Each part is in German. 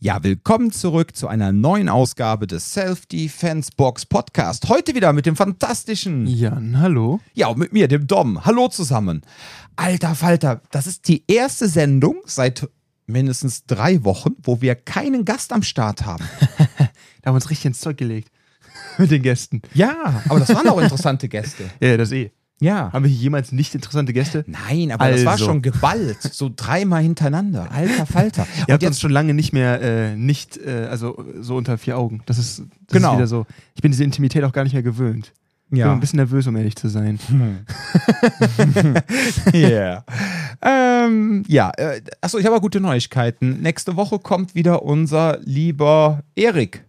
Ja, willkommen zurück zu einer neuen Ausgabe des Self-Defense Box Podcast. Heute wieder mit dem fantastischen Jan, hallo. Ja, und mit mir, dem Dom. Hallo zusammen. Alter Falter, das ist die erste Sendung seit mindestens drei Wochen, wo wir keinen Gast am Start haben. da haben wir uns richtig ins Zeug gelegt. mit den Gästen. Ja, aber das waren auch interessante Gäste. Ja, das eh. Ja. Haben wir hier jemals nicht interessante Gäste? Nein, aber das war Also. schon geballt. So dreimal hintereinander. Alter Falter. Ihr Und habt uns jetzt, schon lange nicht mehr, äh, nicht, äh, also so unter vier Augen. Das ist, das Genau. ist wieder so. Ich bin diese Intimität auch gar nicht mehr gewöhnt. Ich bin ja. ein bisschen nervös, um ehrlich zu sein. Yeah. ähm, ja, äh, achso, ich habe aber gute Neuigkeiten. Nächste Woche kommt wieder unser lieber Erik.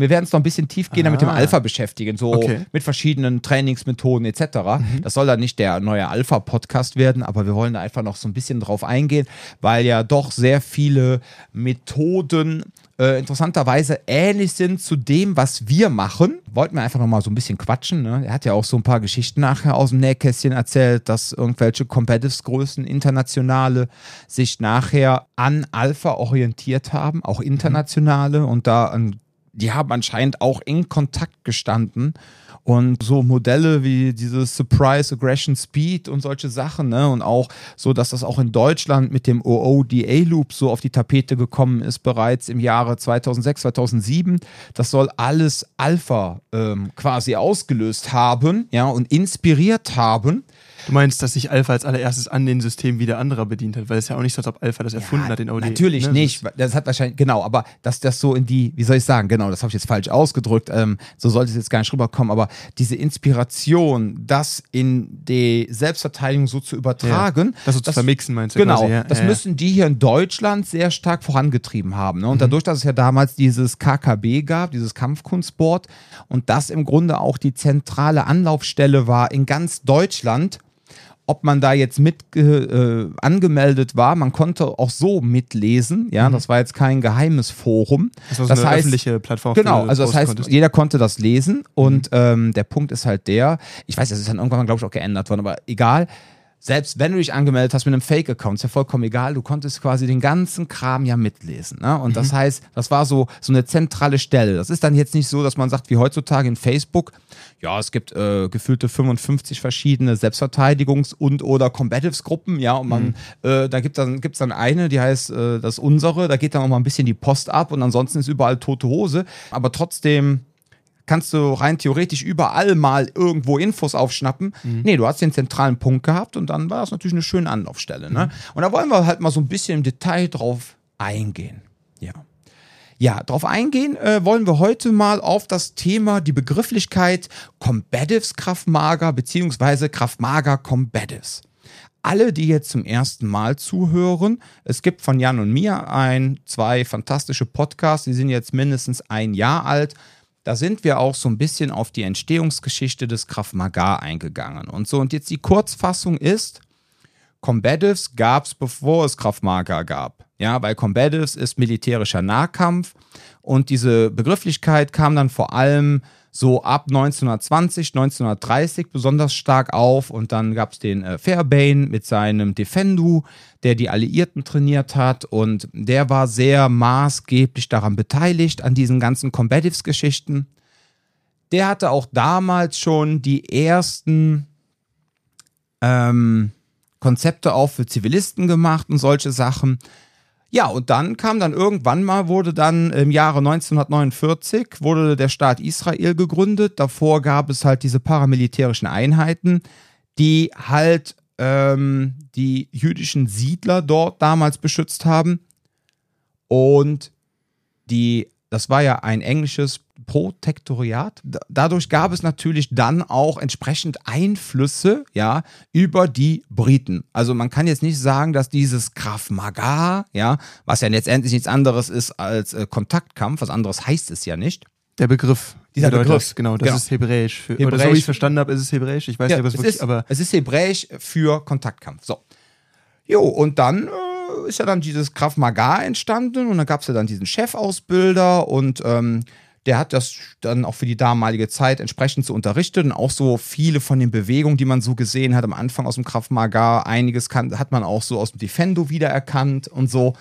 Wir werden uns noch ein bisschen tiefgehender mit dem Ah. Alpha beschäftigen, so Okay. mit verschiedenen Trainingsmethoden etc. Das soll dann nicht der neue Alpha-Podcast werden, aber wir wollen da einfach noch so ein bisschen drauf eingehen, weil ja doch sehr viele Methoden äh, interessanterweise ähnlich sind zu dem, was wir machen. Wollten wir einfach noch mal so ein bisschen quatschen. Ne? Er hat ja auch so ein paar Geschichten nachher aus dem Nähkästchen erzählt, dass irgendwelche Competitive-Größen, internationale, sich nachher an Alpha orientiert haben, auch internationale und da an die haben anscheinend auch in Kontakt gestanden. Und so Modelle wie dieses Surprise, Aggression, Speed und solche Sachen, ne? Und auch so, dass das auch in Deutschland mit dem OODA-Loop so auf die Tapete gekommen ist, bereits im Jahre 2006, 2007. Das soll alles Alpha ähm, quasi ausgelöst haben, ja, und inspiriert haben. Du meinst, dass sich Alpha als allererstes an den System wieder anderer bedient hat, weil es ja auch nicht so, als ob Alpha das erfunden Ja, hat, den OD. Natürlich ne? nicht. Das hat wahrscheinlich, genau, aber dass das so in die, wie soll ich sagen, genau, das habe ich jetzt falsch ausgedrückt, ähm, so sollte es jetzt gar nicht rüberkommen, aber diese Inspiration, das in die Selbstverteidigung so zu übertragen, Das so zu vermixen, meinst du? Genau, quasi, ja? das ja, ja. müssen die hier in Deutschland sehr stark vorangetrieben haben. Ne? Und dadurch, dass es ja damals dieses KKB gab, dieses Kampfkunstboard, und das im Grunde auch die zentrale Anlaufstelle war in ganz Deutschland, ob man da jetzt mit äh, angemeldet war, man konnte auch so mitlesen, ja, das war jetzt kein geheimes Forum. Das war so das eine heißt, öffentliche Plattform. Genau, also das heißt, konntest. jeder konnte das lesen und ähm, der Punkt ist halt der, ich weiß, das ist dann irgendwann, glaube ich, auch geändert worden, aber egal. Selbst wenn du dich angemeldet hast mit einem Fake-Account, ist ja vollkommen egal, du konntest quasi den ganzen Kram ja mitlesen. Ne? Und das heißt, das war so, so eine zentrale Stelle. Das ist dann jetzt nicht so, dass man sagt, wie heutzutage in Facebook, ja, es gibt äh, gefühlte 55 verschiedene Selbstverteidigungs- und oder Combatives-Gruppen, ja, und man, äh, da gibt dann, gibt's dann eine, die heißt äh, das unsere, da geht dann auch mal ein bisschen die Post ab und ansonsten ist überall tote Hose. Aber trotzdem kannst du rein theoretisch überall mal irgendwo Infos aufschnappen. Nee, du hast den zentralen Punkt gehabt und dann war das natürlich eine schöne Anlaufstelle. Ne? Und da wollen wir halt mal so ein bisschen im Detail drauf eingehen. Ja. Ja, drauf eingehen äh, wollen wir heute mal auf das Thema, die Begrifflichkeit Combatives Kraftmager beziehungsweise Kraftmager Combatives. Alle, die jetzt zum ersten Mal zuhören, es gibt von Jan und mir ein, zwei fantastische Podcasts, die sind jetzt mindestens ein Jahr alt. Da sind wir auch so ein bisschen auf die Entstehungsgeschichte des Krav Maga eingegangen. Und so, und jetzt die Kurzfassung ist, Combatives gab es, bevor es Krav Maga gab. Ja, weil Combatives ist militärischer Nahkampf und diese Begrifflichkeit kam dann vor allem so ab 1920, 1930 besonders stark auf und dann gab es den äh, Fairbairn mit seinem Defendu, der die Alliierten trainiert hat und der war sehr maßgeblich daran beteiligt, an diesen ganzen Combatives-Geschichten. Der hatte auch damals schon die ersten ähm, Konzepte auch für Zivilisten gemacht und solche Sachen. Ja, und dann kam dann irgendwann mal, wurde dann im Jahre 1949, wurde der Staat Israel gegründet. Davor gab es halt diese paramilitärischen Einheiten, die halt ähm, die jüdischen Siedler dort damals beschützt haben. Und die, das war ja ein englisches Protektoriat. Da- Dadurch gab es natürlich dann auch entsprechend Einflüsse, ja, über die Briten. Also man kann jetzt nicht sagen, dass dieses Krav Maga, ja, was ja letztendlich nichts anderes ist als äh, Kontaktkampf, was anderes heißt es ja nicht. Der Begriff. Dieser bedeutet Begriff, genau, das genau. ist Hebräisch. Für, Oder so Hebräisch. wie ich es verstanden habe, ist es Hebräisch. Ich weiß Ja, nicht, ob es es, wirklich, ist, aber es ist Hebräisch für Kontaktkampf. So. Jo, und dann äh, ist ja dann dieses Krav Maga entstanden und dann gab es ja dann diesen Chefausbilder und ähm, der hat das dann auch für die damalige Zeit entsprechend so unterrichtet und auch so viele von den Bewegungen, die man so gesehen hat am Anfang aus dem Krav Maga, einiges kann, hat man auch so aus dem Defendo wiedererkannt und so,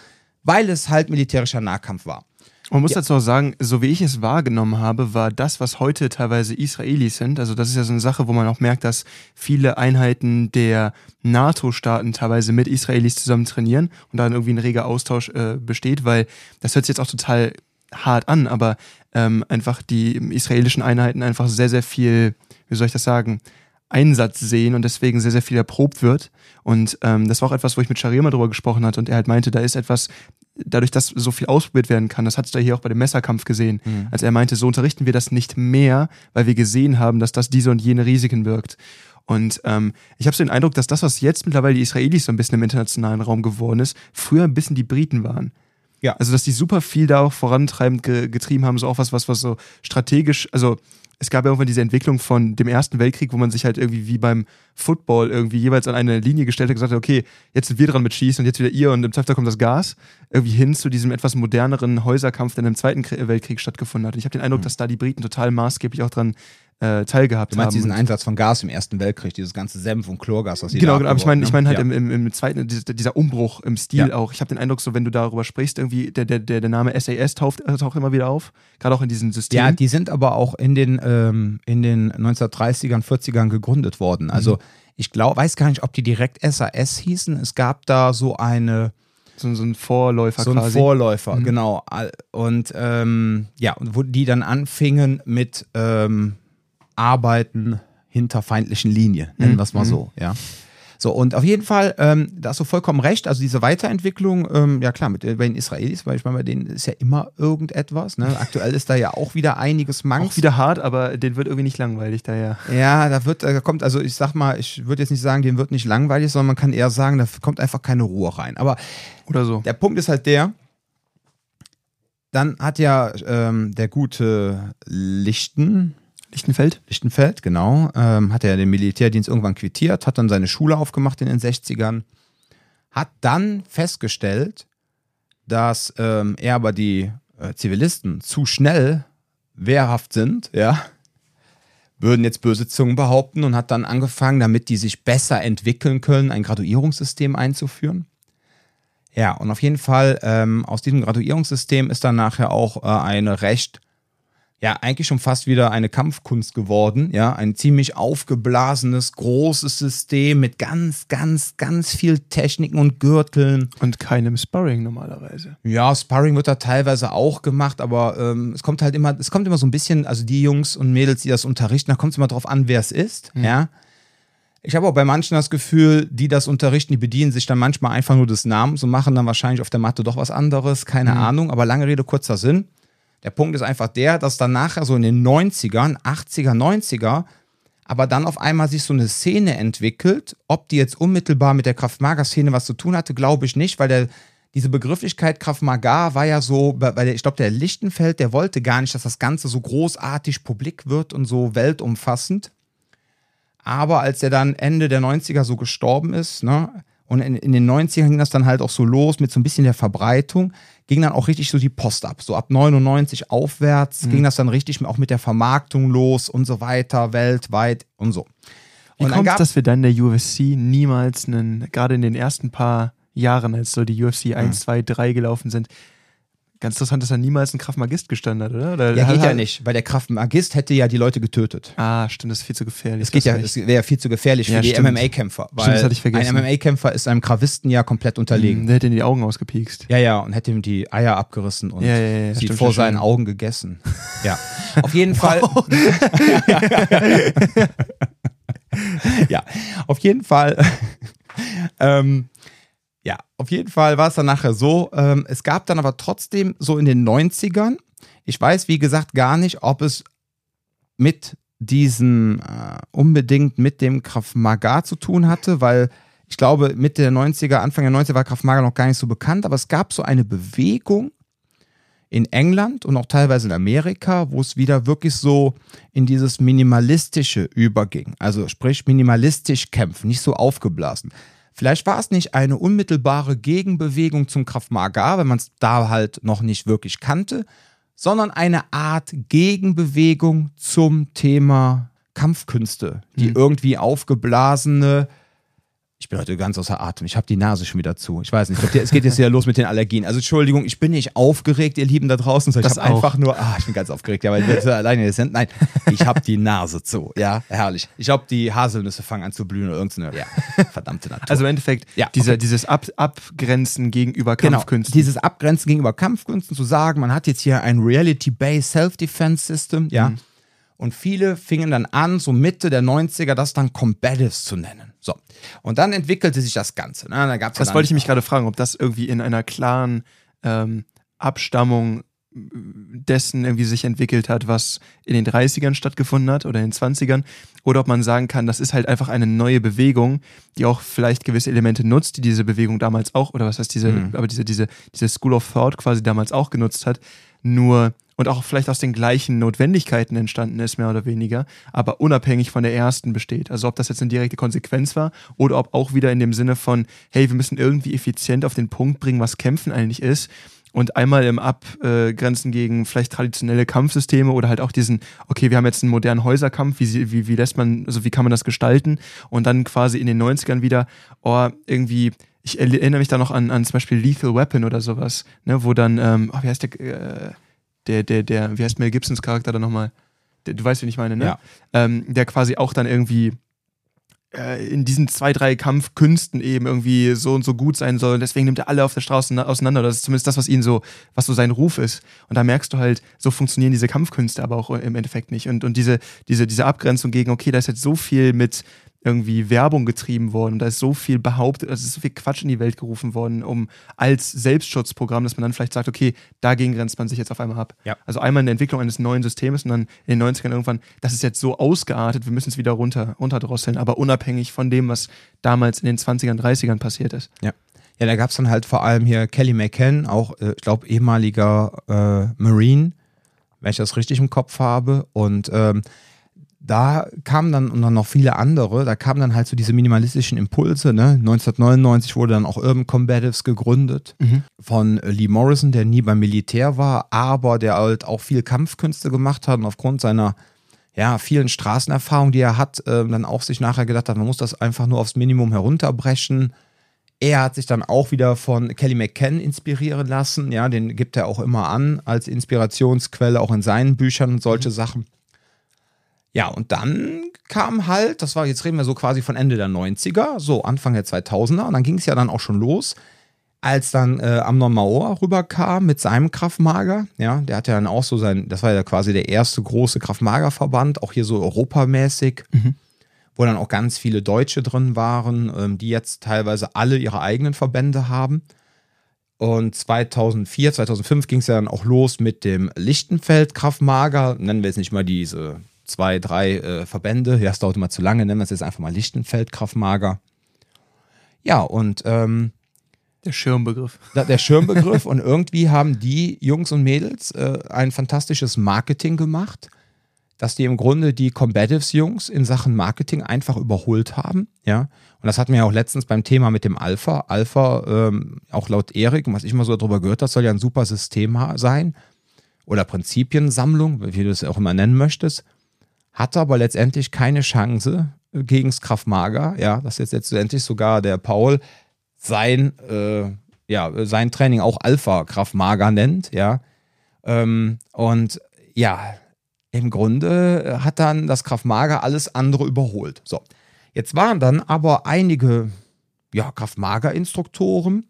weil es halt militärischer Nahkampf war. Man muss Ja. dazu auch sagen, so wie ich es wahrgenommen habe, war das, was heute teilweise Israelis sind, also das ist ja so eine Sache, wo man auch merkt, dass viele Einheiten der NATO-Staaten teilweise mit Israelis zusammen trainieren und dann irgendwie ein reger Austausch äh, besteht, weil das hört sich jetzt auch total hart an, aber ähm, einfach die israelischen Einheiten einfach sehr, sehr viel, wie soll ich das sagen, Einsatz sehen und deswegen sehr, sehr viel erprobt wird. Und ähm, das war auch etwas, wo ich mit Sharir mal drüber gesprochen hatte und er halt meinte, da ist etwas, dadurch, dass so viel ausprobiert werden kann, das hattest du hier auch bei dem Messerkampf gesehen, als er meinte, so unterrichten wir das nicht mehr, weil wir gesehen haben, dass das diese und jene Risiken birgt. Und ähm, ich habe so den Eindruck, dass das, was jetzt mittlerweile die Israelis so ein bisschen im internationalen Raum geworden ist, früher ein bisschen die Briten waren. Ja. Also, dass die super viel da auch vorantreibend ge getrieben haben, so auch was, was, was so strategisch, also es gab ja irgendwann diese Entwicklung von dem Ersten Weltkrieg, wo man sich halt irgendwie wie beim Football irgendwie jeweils an eine Linie gestellt hat und gesagt hat, okay, jetzt sind wir dran mit Schießen und jetzt wieder ihr und im Zweifel kommt das Gas. Irgendwie hin zu diesem etwas moderneren Häuserkampf, der im Zweiten Krie- Weltkrieg stattgefunden hat. Und ich habe den Eindruck, dass da die Briten total maßgeblich auch dran äh, teilgehabt Du meinst haben. diesen Einsatz von Gas im Ersten Weltkrieg, dieses ganze Senf- und Chlorgas, was sie Genau, genau, aber ich meine, ich meine halt haben. im, im, im zweiten, dieser, Umbruch im Stil Ja. auch. Ich habe den Eindruck, so wenn du darüber sprichst, irgendwie der, der, der, Name SAS taucht, äh, taucht immer wieder auf. Gerade auch in diesen Systemen. Ja, die sind aber auch in den, ähm, in den 1930ern, 40ern gegründet worden. Also Mhm. ich glaube, weiß gar nicht, ob die direkt SAS hießen. Es gab da so eine so, so ein Vorläufer so ein quasi. Vorläufer, Mhm. genau. Und ähm, ja, wo die dann anfingen mit ähm, Arbeiten hinter feindlichen Linien, nennen Mhm. wir es mal so, ja. So, und auf jeden Fall, ähm, da hast du vollkommen recht, also diese Weiterentwicklung, ähm, ja klar, mit, bei den Israelis, weil ich meine, bei denen ist ja immer irgendetwas, ne? Aktuell ist da ja auch wieder einiges Manko. auch wieder hart, aber den wird irgendwie nicht langweilig daher. Ja, da wird, da kommt, also ich sag mal, ich würde jetzt nicht sagen, dem wird nicht langweilig, sondern man kann eher sagen, da kommt einfach keine Ruhe rein. Aber Oder so. der Punkt ist halt der, dann hat ja ähm, der gute Lichten, Lichtenfeld? Lichtenfeld, genau, ähm, hat er den Militärdienst irgendwann quittiert, hat dann seine Schule aufgemacht in den 60ern, hat dann festgestellt, dass ähm, er aber die äh, Zivilisten zu schnell wehrhaft sind, ja, würden jetzt böse Zungen behaupten und hat dann angefangen, damit die sich besser entwickeln können, ein Graduierungssystem einzuführen. Ja, und auf jeden Fall ähm, aus diesem Graduierungssystem ist dann nachher auch äh, eine recht, ja, eigentlich schon fast wieder eine Kampfkunst geworden. Ja, ein ziemlich aufgeblasenes, großes System mit ganz, ganz, ganz viel Techniken und Gürteln. Und keinem Sparring normalerweise. Ja, Sparring wird da teilweise auch gemacht, aber ähm, es kommt halt immer, es kommt immer so ein bisschen, also die Jungs und Mädels, die das unterrichten, da kommt es immer drauf an, wer es ist. Ja. Ich habe auch bei manchen das Gefühl, die das unterrichten, die bedienen sich dann manchmal einfach nur des Namens und machen dann wahrscheinlich auf der Matte doch was anderes, keine Ahnung, aber lange Rede, kurzer Sinn. Der Punkt ist einfach der, dass dann nachher so in den 90ern, 80er, 90er, aber dann auf einmal sich so eine Szene entwickelt. Ob die jetzt unmittelbar mit der Kraft-Maga-Szene was zu tun hatte, glaube ich nicht, weil der, diese Begrifflichkeit Kraft-Maga war ja so, weil ich glaube, der Lichtenfeld, der wollte gar nicht, dass das Ganze so großartig publik wird und so weltumfassend. Aber als er dann Ende der 90er so gestorben ist, ne, und in, in den 90ern ging das dann halt auch so los mit so ein bisschen der Verbreitung, ging dann auch richtig so die Post ab. So ab 99 aufwärts ging das dann richtig auch mit der Vermarktung los und so weiter, weltweit und so. Wie Und kommt es, dass wir dann der UFC niemals einen, gerade in den ersten paar Jahren, als so die UFC 1, 2, 3 gelaufen sind, ganz interessant, dass da niemals ein Kraftmagist gestanden hat, oder? oder ja, geht ja nicht, weil der Kraftmagist hätte ja die Leute getötet. Ah, stimmt, das ist viel zu gefährlich. Es geht ja, Das es wäre ja viel zu gefährlich für Ja, die. MMA-Kämpfer, Stimmt, das hatte ich vergessen. ein MMA-Kämpfer ist einem Kravisten ja komplett unterlegen. Mhm, Der hätte in die Augen ausgepiekst. Ja, ja, und hätte ihm die Eier abgerissen und Ja, ja, sie stimmt, vor seinen stimmt. Augen gegessen. Ja, auf jeden Fall. ja, auf jeden Fall. ähm, ja, auf jeden Fall war es dann nachher so. Ähm, es gab dann aber trotzdem so in den 90ern, ich weiß wie gesagt gar nicht, ob es mit diesem äh, unbedingt mit dem Krav Maga zu tun hatte, weil ich glaube, Mitte der 90er, Anfang der 90er war Krav Maga noch gar nicht so bekannt, aber es gab so eine Bewegung in England und auch teilweise in Amerika, wo es wieder wirklich so in dieses Minimalistische überging. Also sprich minimalistisch kämpfen, nicht so aufgeblasen. Vielleicht war es nicht eine unmittelbare Gegenbewegung zum Krav Maga, wenn man es da halt noch nicht wirklich kannte, sondern eine Art Gegenbewegung zum Thema Kampfkünste, die irgendwie aufgeblasene Ich bin heute ganz außer Atem. Ich habe die Nase schon wieder zu. Ich weiß nicht. Ich glaub, es geht jetzt wieder los mit den Allergien. Also Entschuldigung, ich bin nicht aufgeregt, ihr Lieben da draußen. So, ich habe einfach nur, ah, ich bin ganz aufgeregt, ja, weil wir alleine sind. Nein, ich habe die Nase zu. Ja, herrlich. Ich glaube, die Haselnüsse fangen an zu blühen oder irgendeine, ja, verdammte Natur. Also im Endeffekt, ja, dieser, okay. dieses Ab Abgrenzen gegenüber genau, Kampfkünsten. Genau, dieses Abgrenzen gegenüber Kampfkünsten zu sagen, man hat jetzt hier ein Reality-Based Self-Defense System, ja. Mhm. Und viele fingen dann an, so Mitte der 90er, das dann Combatives zu nennen. So. Und dann entwickelte sich das Ganze. Ne? Da das wollte ich mich gerade fragen, ob das irgendwie in einer klaren ähm, Abstammung dessen irgendwie sich entwickelt hat, was in den 30ern stattgefunden hat oder in den 20ern, oder ob man sagen kann, das ist halt einfach eine neue Bewegung, die auch vielleicht gewisse Elemente nutzt, die diese Bewegung damals auch, oder was heißt diese, mhm. aber diese, diese, diese School of Thought quasi damals auch genutzt hat, nur und auch vielleicht aus den gleichen Notwendigkeiten entstanden ist, mehr oder weniger, aber unabhängig von der ersten besteht. Also ob das jetzt eine direkte Konsequenz war oder ob auch wieder in dem Sinne von, hey, wir müssen irgendwie effizient auf den Punkt bringen, was Kämpfen eigentlich ist und einmal im Abgrenzen gegen vielleicht traditionelle Kampfsysteme oder halt auch diesen, okay, wir haben jetzt einen modernen Häuserkampf, wie, wie, wie lässt man, also wie kann man das gestalten und dann quasi in den 90ern wieder, oh, irgendwie ich erinnere mich da noch an, an zum Beispiel Lethal Weapon oder sowas, ne, wo dann, ähm, oh, wie heißt der, äh, der, der, der, wie heißt Mel Gibsons Charakter da nochmal? Du weißt, wen ich meine, ne? Ja. Ähm, der quasi auch dann irgendwie äh, in diesen zwei, drei Kampfkünsten eben irgendwie so und so gut sein soll. Und deswegen nimmt er alle auf der Straße auseinander. Das ist zumindest das, was ihn so, was so sein Ruf ist. Und da merkst du halt, so funktionieren diese Kampfkünste aber auch im Endeffekt nicht. Und, und diese, diese, diese Abgrenzung gegen, okay, da ist jetzt so viel mit, irgendwie Werbung getrieben worden und da ist so viel behauptet, also ist so viel Quatsch in die Welt gerufen worden, um als Selbstschutzprogramm, dass man dann vielleicht sagt, okay, dagegen grenzt man sich jetzt auf einmal ab. Ja. Also einmal in der Entwicklung eines neuen Systems und dann in den 90ern irgendwann, das ist jetzt so ausgeartet, wir müssen es wieder runter, runterdrosseln, aber unabhängig von dem, was damals in den 20ern, 30ern passiert ist. Ja. Ja, da gab es dann halt vor allem hier Kelly McCann, auch, äh, ich glaube, ehemaliger äh, Marine, wenn ich das richtig im Kopf habe. Und ähm, da kamen dann und dann noch viele andere, da kamen dann halt so diese minimalistischen Impulse. Ne? 1999 wurde dann auch Urban Combatives gegründet mhm. von Lee Morrison, der nie beim Militär war, aber der halt auch viel Kampfkünste gemacht hat und aufgrund seiner ja, vielen Straßenerfahrungen, die er hat, äh, dann auch sich nachher gedacht hat, man muss das einfach nur aufs Minimum herunterbrechen. Er hat sich dann auch wieder von Kelly McCann inspirieren lassen. Ja, den gibt er auch immer an als Inspirationsquelle, auch in seinen Büchern und solche mhm. Sachen. Ja, und dann kam halt, das war, jetzt reden wir so quasi von Ende der 90er, so Anfang der 2000er, und dann ging es ja dann auch schon los, als dann äh, Amnon Maor rüberkam mit seinem Kraftmager, ja, der hatte dann auch so sein, das war ja quasi der erste große Kraftmagerverband, auch hier so europamäßig, mhm. wo dann auch ganz viele Deutsche drin waren, ähm, die jetzt teilweise alle ihre eigenen Verbände haben. Und 2004, 2005 ging es ja dann auch los mit dem Lichtenfeld Kraftmager, nennen wir jetzt nicht mal diese zwei, drei äh, Verbände. Ja, es dauert immer zu lange, nennen wir es jetzt einfach mal Lichtenfeld, Kraftmager. Ja, und ähm, der Schirmbegriff. Der Schirmbegriff. und irgendwie haben die Jungs und Mädels äh, ein fantastisches Marketing gemacht, dass die im Grunde die Combatives-Jungs in Sachen Marketing einfach überholt haben. Ja. Und das hatten wir ja auch letztens beim Thema mit dem Alpha. Alpha, ähm, auch laut Erik, was ich mal so darüber gehört habe, soll ja ein super System sein. Oder Prinzipiensammlung, wie du es auch immer nennen möchtest hatte aber letztendlich keine Chance gegen das Kraftmager. Ja, dass jetzt letztendlich sogar der Paul sein, äh, ja, sein Training auch Alpha Kraftmager nennt. Ja, ähm, und ja, im Grunde hat dann das Kraftmager alles andere überholt. So, jetzt waren dann aber einige ja, Kraftmager-Instruktoren,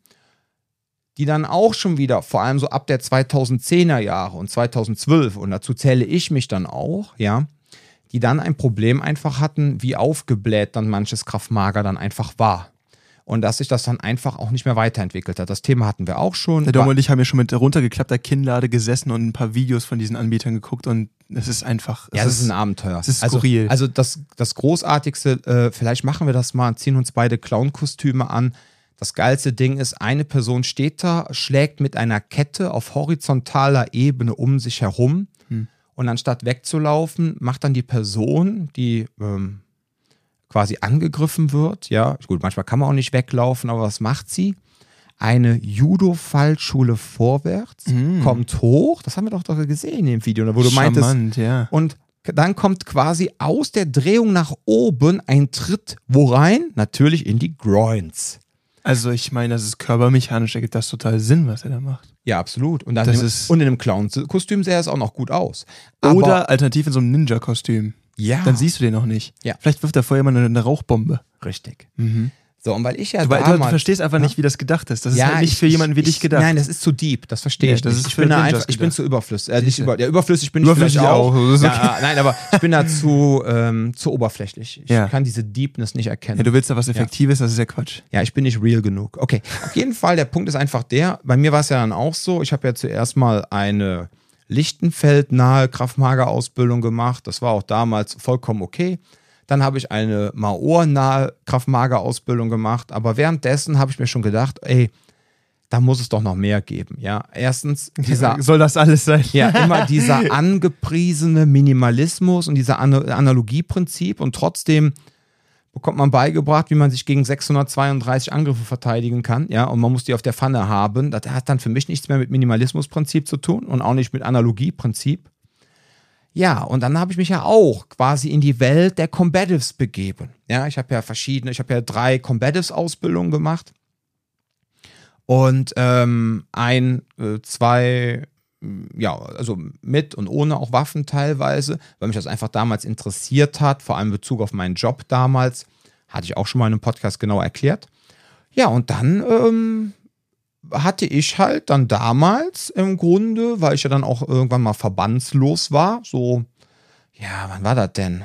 die dann auch schon wieder, vor allem so ab der 2010er Jahre und 2012, und dazu zähle ich mich dann auch, ja, die dann ein Problem einfach hatten, wie aufgebläht dann manches Kraftmager dann einfach war. Und dass sich das dann einfach auch nicht mehr weiterentwickelt hat. Das Thema hatten wir auch schon. Der Dom und ich haben ja schon mit runtergeklappter Kinnlade gesessen und ein paar Videos von diesen Anbietern geguckt und es ist einfach. Ja, es ist ein Abenteuer. Es ist also, skurril. Also, also das, das Großartigste, äh, vielleicht machen wir das mal, ziehen uns beide Clown-Kostüme an. Das geilste Ding ist, eine Person steht da, schlägt mit einer Kette auf horizontaler Ebene um sich herum und anstatt wegzulaufen, macht dann die Person, die ähm, quasi angegriffen wird, ja, gut, manchmal kann man auch nicht weglaufen, aber was macht sie? Eine Judo-Fallschule vorwärts, mm. kommt hoch, das haben wir doch, doch gesehen dem Video, wo du Charmant, meintest, ja. und dann kommt quasi aus der Drehung nach oben ein Tritt, wo rein? Natürlich in die Groins. Also ich meine, das ist körpermechanisch, ergibt das total Sinn, was er da macht. Ja, absolut. Und, dann Das in, ist- und in einem Clown-Kostüm sähe es auch noch gut aus. Oder alternativ in so einem Ninja-Kostüm. ja, Dann siehst du den noch nicht. Ja. Vielleicht wirft er vorher mal eine, eine Rauchbombe. richtig. So, und weil ich ja Du, damals... du verstehst einfach Ja? nicht, wie das gedacht ist. Das ist ja, halt nicht ich- für jemanden wie ich, dich gedacht. Nein, das ist zu deep, das verstehe Nee, ich das nicht. ist ich bin da einfach, ich bin zu überflüssig. Äh, nicht über, ja, überflüssig bin Überflüssig ich auch. auch, ist Ja, nein, aber ich bin da zu, ähm, zu oberflächlich. Ich Ja. kann diese Deepness nicht erkennen. ja, du willst da was Effektives, das ist ja Quatsch. Ja, ich bin nicht real genug. Okay, auf jeden Fall, der Punkt ist einfach der, bei mir war es ja dann auch so, ich habe ja zuerst mal eine Lichtenfeld-nahe Kraftmager-Ausbildung gemacht. Das war auch damals vollkommen okay. Dann habe ich eine Maor-nahe Kraftmager-Ausbildung gemacht. Aber währenddessen habe ich mir schon gedacht, ey, da muss es doch noch mehr geben. Ja, erstens dieser Soll das alles sein? ja, immer dieser angepriesene Minimalismus und dieser Ana Analogieprinzip und trotzdem bekommt man beigebracht, wie man sich gegen 632 Angriffe verteidigen kann, ja, und man muss die auf der Pfanne haben. Das hat dann für mich nichts mehr mit Minimalismusprinzip zu tun und auch nicht mit Analogieprinzip. Ja, und dann habe ich mich ja auch quasi in die Welt der Combatives begeben. Ja, ich habe ja verschiedene, ich habe ja drei Combatives-Ausbildungen gemacht. Und ähm, ein, äh, zwei, mh, ja, also mit und ohne auch Waffen teilweise, weil mich das einfach damals interessiert hat, vor allem in Bezug auf meinen Job damals. Hatte ich auch schon mal in einem Podcast genau erklärt. Ja, und dann ähm, hatte ich halt dann damals im Grunde, weil ich ja dann auch irgendwann mal verbandslos war, so, ja, wann war das denn?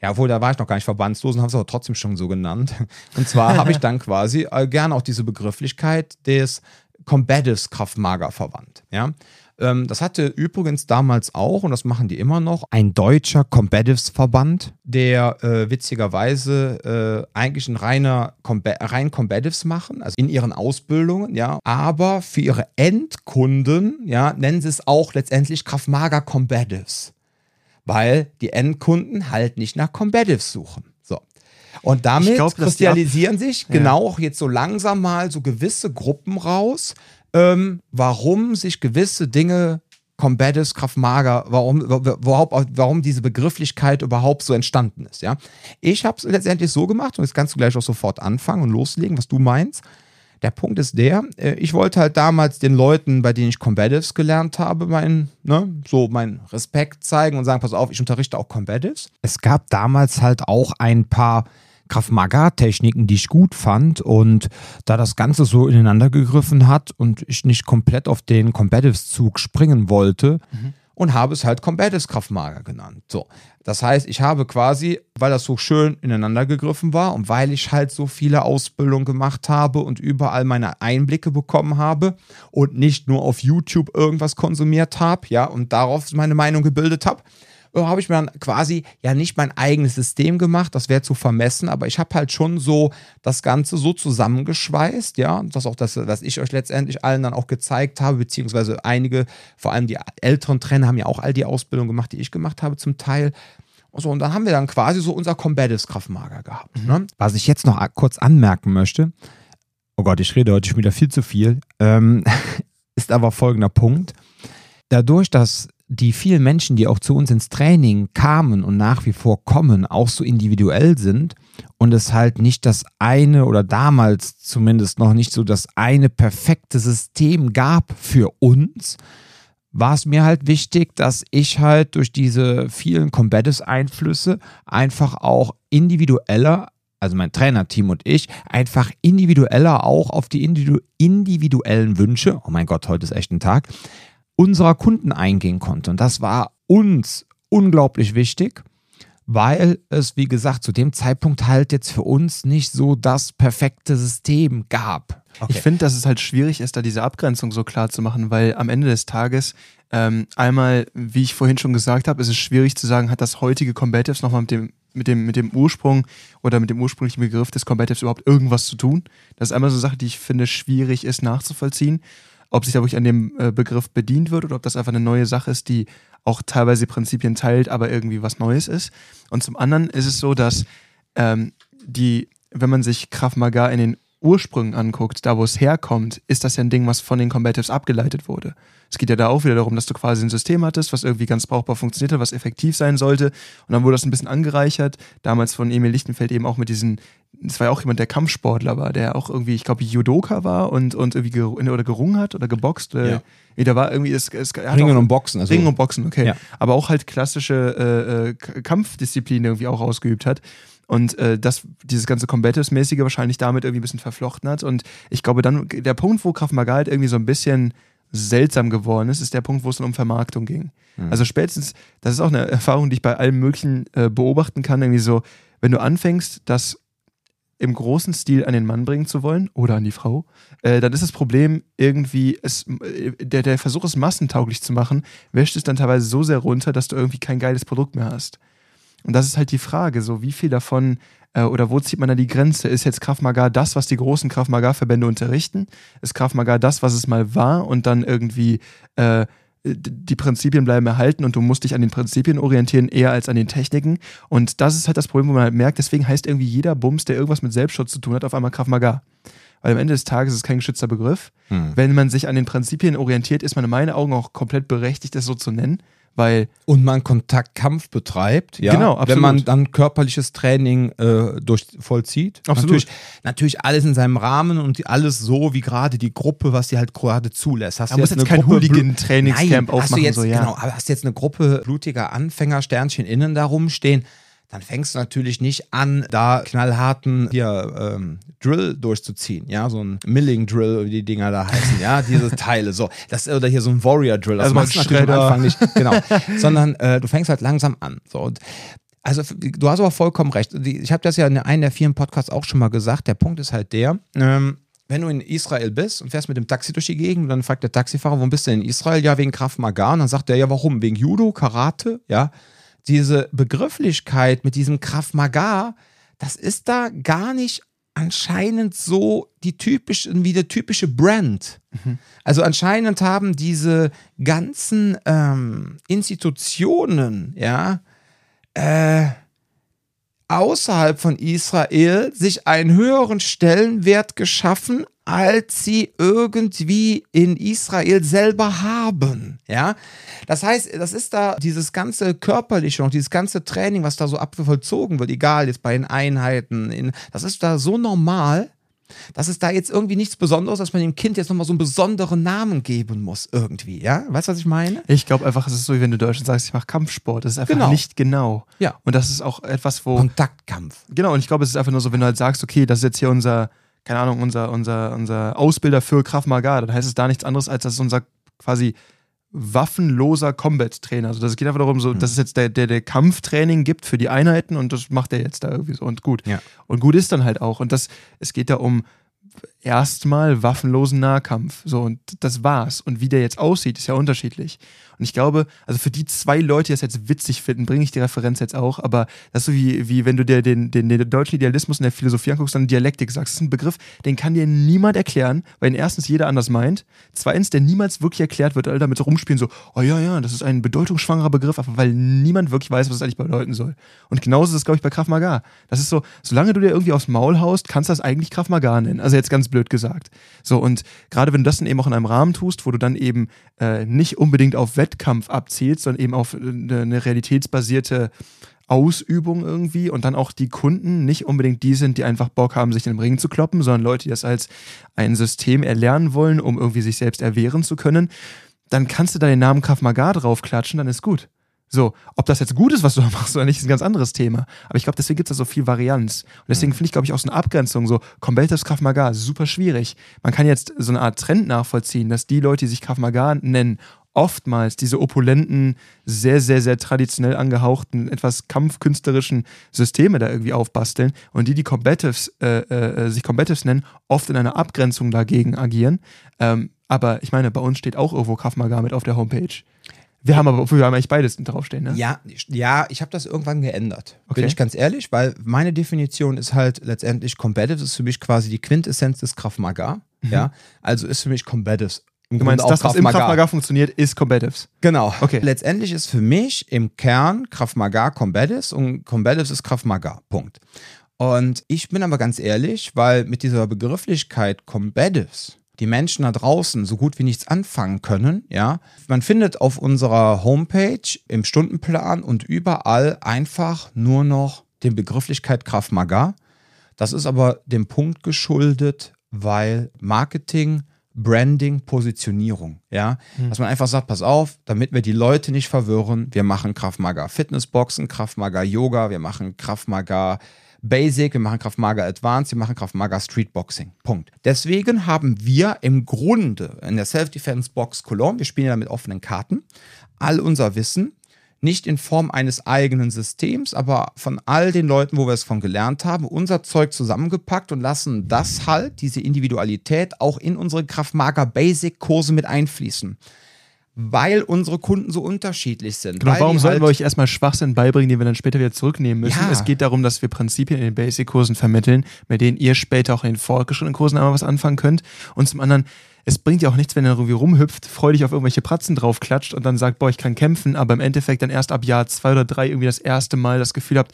Ja, obwohl, da war ich noch gar nicht verbandslos und habe es aber trotzdem schon so genannt. Und zwar habe ich dann quasi äh, gerne auch diese Begrifflichkeit des Combatives Kraftmager verwandt. Ja? Ähm, das hatte übrigens damals auch, und das machen die immer noch, ein deutscher Combatives-Verband, der äh, witzigerweise äh, eigentlich ein reiner Comba rein Combatives machen, also in ihren Ausbildungen, ja, aber für ihre Endkunden, ja, nennen sie es auch letztendlich Kraftmager Combatives weil die Endkunden halt nicht nach Combatives suchen. So. Und damit glaub, kristallisieren sich Ja. genau auch jetzt so langsam mal so gewisse Gruppen raus, ähm, warum sich gewisse Dinge Combatives, Kraftmager, warum, überhaupt, warum diese Begrifflichkeit überhaupt so entstanden ist. Ja? Ich habe es letztendlich so gemacht und jetzt kannst du gleich auch sofort anfangen und loslegen, was du meinst. Der Punkt ist der, äh, ich wollte halt damals den Leuten, bei denen ich Combatives gelernt habe, meinen, ne, so meinen Respekt zeigen und sagen, pass auf, ich unterrichte auch Combatives. Es gab damals halt auch ein paar Krav Maga-Techniken, die ich gut fand und da das Ganze so ineinander gegriffen hat und ich nicht komplett auf den Combatives-Zug springen wollte, und habe es halt Combatives Krav Maga genannt. So, das heißt, ich habe quasi, weil das so schön ineinander gegriffen war und weil ich halt so viele Ausbildungen gemacht habe und überall meine Einblicke bekommen habe und nicht nur auf YouTube irgendwas konsumiert habe, ja, und darauf meine Meinung gebildet habe, habe ich mir dann quasi ja nicht mein eigenes System gemacht, das wäre zu vermessen, aber ich habe halt schon so das Ganze so zusammengeschweißt, ja, das auch das, was ich euch letztendlich allen dann auch gezeigt habe, beziehungsweise einige, vor allem die älteren Trainer haben ja auch all die Ausbildung gemacht, die ich gemacht habe zum Teil. Und So, und dann haben wir dann quasi so unser Combatives Kraftmager gehabt. Ne? Was ich jetzt noch kurz anmerken möchte, oh Gott, ich rede heute schon wieder viel zu viel, ähm, ist aber folgender Punkt. Dadurch, dass die vielen Menschen, die auch zu uns ins Training kamen und nach wie vor kommen, auch so individuell sind. Und es halt nicht das eine oder damals zumindest noch nicht so das eine perfekte System gab für uns, war es mir halt wichtig, dass ich halt durch diese vielen Combatives-Einflüsse einfach auch individueller, also mein Trainerteam und ich, einfach individueller auch auf die individu individuellen Wünsche, oh mein Gott, heute ist echt ein Tag, unserer Kunden eingehen konnte. Und das war uns unglaublich wichtig, weil es, wie gesagt, zu dem Zeitpunkt halt jetzt für uns nicht so das perfekte System gab. Ich finde, dass es halt schwierig ist, da diese Abgrenzung so klar zu machen, weil am Ende des Tages ähm, einmal, wie ich vorhin schon gesagt habe, ist es schwierig zu sagen, hat das heutige Combatives nochmal mit dem, mit, dem, mit dem Ursprung oder mit dem ursprünglichen Begriff des Combatives überhaupt irgendwas zu tun. Das ist einmal so eine Sache, die ich finde schwierig ist nachzuvollziehen, ob sich da wirklich an dem äh, Begriff bedient wird oder ob das einfach eine neue Sache ist, die auch teilweise Prinzipien teilt, aber irgendwie was Neues ist. Und zum anderen ist es so, dass ähm, die, wenn man sich Krav Maga in den Ursprüngen anguckt, da wo es herkommt, ist das ja ein Ding, was von den Combatives abgeleitet wurde. Es geht ja da auch wieder darum, dass du quasi ein System hattest, was irgendwie ganz brauchbar funktioniert hat, was effektiv sein sollte. Und dann wurde das ein bisschen angereichert. Damals von Emil Lichtenfeld eben auch mit diesen, es war ja auch jemand, der Kampfsportler war, der auch irgendwie, ich glaube, Judoka war und, und irgendwie ger oder gerungen hat oder geboxt. Ja. Äh, da war irgendwie, es, es Ringen und Boxen. Also Ringen und Boxen, okay. Ja. Aber auch halt klassische äh, äh Kampfdisziplinen irgendwie auch ausgeübt hat und äh, das, dieses ganze Combatives-mäßige wahrscheinlich damit irgendwie ein bisschen verflochten hat. Und ich glaube dann, der Punkt, wo Kraft Maga halt irgendwie so ein bisschen seltsam geworden ist, ist der Punkt, wo es dann um Vermarktung ging. Mhm. Also spätestens, das ist auch eine Erfahrung, die ich bei allem Möglichen äh, beobachten kann, irgendwie so, wenn du anfängst, das im großen Stil an den Mann bringen zu wollen oder an die Frau, äh, dann ist das Problem irgendwie, es, äh, der, der Versuch, es massentauglich zu machen, wäscht es dann teilweise so sehr runter, dass du irgendwie kein geiles Produkt mehr hast. Und das ist halt die Frage, so wie viel davon äh, oder wo zieht man da die Grenze? Ist jetzt Krav Maga das, was die großen Krav Maga-Verbände unterrichten? Ist Krav Maga das, was es mal war und dann irgendwie äh, die Prinzipien bleiben erhalten und du musst dich an den Prinzipien orientieren, eher als an den Techniken. Und das ist halt das Problem, wo man halt merkt, deswegen heißt irgendwie jeder Bums, der irgendwas mit Selbstschutz zu tun hat, auf einmal Krav Maga. Weil am Ende des Tages ist es kein geschützter Begriff. Hm. Wenn man sich an den Prinzipien orientiert, ist man in meinen Augen auch komplett berechtigt, das so zu nennen weil und man Kontaktkampf betreibt, ja, genau, absolut. wenn man dann körperliches Training äh, durch vollzieht. Absolut. Natürlich, natürlich alles in seinem Rahmen und alles so wie gerade die Gruppe, was sie halt gerade zulässt. Hast da du jetzt, jetzt kein Hooligan-Trainingscamp aufmachen, hast du jetzt, so, ja. genau, aber hast jetzt eine Gruppe blutiger Anfänger, Sternchen innen da rumstehen dann fängst du natürlich nicht an, da knallharten hier ähm, Drill durchzuziehen, ja, so ein Milling Drill, wie die Dinger da heißen, ja, diese Teile, so, das oder hier so ein Warrior Drill, das also machst du natürlich am Anfang nicht, genau, sondern äh, du fängst halt langsam an, so und also du hast aber vollkommen recht. Ich habe das ja in einem der vielen Podcasts auch schon mal gesagt. Der Punkt ist halt der, ähm, wenn du in Israel bist und fährst mit dem Taxi durch die Gegend, dann fragt der Taxifahrer, warum bist du in Israel? Ja, wegen Kraft Maga. Und dann sagt er, ja, warum? Wegen Judo, Karate, ja diese Begrifflichkeit mit diesem Krav Maga, das ist da gar nicht anscheinend so die typische, wie der typische Brand. Mhm. Also anscheinend haben diese ganzen ähm, Institutionen, ja, äh, außerhalb von Israel sich einen höheren Stellenwert geschaffen, als sie irgendwie in Israel selber haben. Ja, das heißt, das ist da dieses ganze körperliche und dieses ganze Training, was da so abvollzogen wird, egal jetzt bei den Einheiten, in, das ist da so normal, dass es da jetzt irgendwie nichts Besonderes, dass man dem Kind jetzt nochmal so einen besonderen Namen geben muss, irgendwie, ja? Weißt du, was ich meine? Ich glaube einfach, es ist so, wie wenn du Deutschland sagst, ich mache Kampfsport. Das ist einfach genau. nicht genau. Ja. Und das ist auch etwas, wo. Kontaktkampf. Genau, und ich glaube, es ist einfach nur so, wenn du halt sagst, okay, das ist jetzt hier unser, keine Ahnung, unser, unser, unser Ausbilder für Krav Maga, dann heißt es da nichts anderes, als dass es unser quasi waffenloser Combat-Trainer. Also das geht einfach darum, so, mhm. dass es jetzt der, der, der Kampftraining gibt für die Einheiten und das macht er jetzt da irgendwie so und gut. Ja. Und gut ist dann halt auch. Und das, es geht da um erstmal waffenlosen Nahkampf. So, und das war's. Und wie der jetzt aussieht, ist ja unterschiedlich. Und ich glaube, also für die zwei Leute, die das jetzt witzig finden, bringe ich die Referenz jetzt auch, aber das ist so wie, wie wenn du dir den, den, den deutschen Idealismus in der Philosophie anguckst, dann Dialektik sagst. Das ist ein Begriff, den kann dir niemand erklären, weil ihn erstens jeder anders meint. Zweitens, der niemals wirklich erklärt wird, alle damit rumspielen, so, oh ja, ja, das ist ein bedeutungsschwangerer Begriff, aber weil niemand wirklich weiß, was es eigentlich bedeuten soll. Und genauso ist es, glaube ich, bei Krav Maga. Das ist so, solange du dir irgendwie aufs Maul haust, kannst du das eigentlich Krav Maga nennen. Also jetzt ganz blöd gesagt. So, und gerade wenn du das dann eben auch in einem Rahmen tust, wo du dann eben äh, nicht unbedingt auf Wettkampf abzielst, sondern eben auf eine, eine realitätsbasierte Ausübung irgendwie und dann auch die Kunden nicht unbedingt die sind, die einfach Bock haben, sich in den Ring zu kloppen, sondern Leute, die das als ein System erlernen wollen, um irgendwie sich selbst erwehren zu können, dann kannst du da den Namen Krav Maga draufklatschen, dann ist gut. So, ob das jetzt gut ist, was du da machst oder nicht, ist ein ganz anderes Thema. Aber ich glaube, deswegen gibt es da so viel Varianz. Und deswegen mhm. finde ich, glaube ich, auch so eine Abgrenzung, so Combative Krav Maga, super schwierig. Man kann jetzt so eine Art Trend nachvollziehen, dass die Leute, die sich Krav Maga nennen, oftmals diese opulenten, sehr, sehr, sehr traditionell angehauchten, etwas kampfkünstlerischen Systeme da irgendwie aufbasteln und die, die Combatives, äh, äh, sich Combatives nennen, oft in einer Abgrenzung dagegen agieren. Ähm, aber ich meine, bei uns steht auch irgendwo Krav Maga mit auf der Homepage. Wir haben aber wir haben eigentlich beides draufstehen, ne? Ja, ja ich habe das irgendwann geändert. Okay. Bin ich ganz ehrlich, weil meine Definition ist halt letztendlich Combative ist für mich quasi die Quintessenz des Krav Maga. Mhm. Ja, also ist für mich Combatives. Du meinst, das, was im Krav Maga funktioniert, ist Combatives. Genau. Okay. Letztendlich ist für mich im Kern Krav Maga Combatives und Combatives ist Krav Maga. Punkt. Und ich bin aber ganz ehrlich, weil mit dieser Begrifflichkeit Combatives die Menschen da draußen so gut wie nichts anfangen können, ja. Man findet auf unserer Homepage im Stundenplan und überall einfach nur noch den Begrifflichkeit Krav Maga. Das ist aber dem Punkt geschuldet, weil Marketing, Branding, Positionierung, ja, mhm. dass man einfach sagt, pass auf, damit wir die Leute nicht verwirren, wir machen Krav Maga Fitnessboxen, Krav Maga Yoga, wir machen Krav Maga Basic, wir machen Krav Maga Advanced, wir machen Krav Maga Streetboxing. Punkt. Deswegen haben wir im Grunde in der Self-Defense Box Cologne, wir spielen ja mit offenen Karten, all unser Wissen, nicht in Form eines eigenen Systems, aber von all den Leuten, wo wir es von gelernt haben, unser Zeug zusammengepackt und lassen das halt, diese Individualität, auch in unsere Krav Maga Basic Kurse mit einfließen weil unsere Kunden so unterschiedlich sind. Genau, warum sollten halt wir euch erstmal Schwachsinn beibringen, den wir dann später wieder zurücknehmen müssen? Ja. Es geht darum, dass wir Prinzipien in den Basic-Kursen vermitteln, mit denen ihr später auch in den fortgeschrittenen Kursen einmal was anfangen könnt. Und zum anderen, es bringt ja auch nichts, wenn ihr irgendwie rumhüpft, freudig auf irgendwelche Pratzen draufklatscht und dann sagt, boah, ich kann kämpfen, aber im Endeffekt dann erst ab Jahr zwei oder drei irgendwie das erste Mal das Gefühl habt,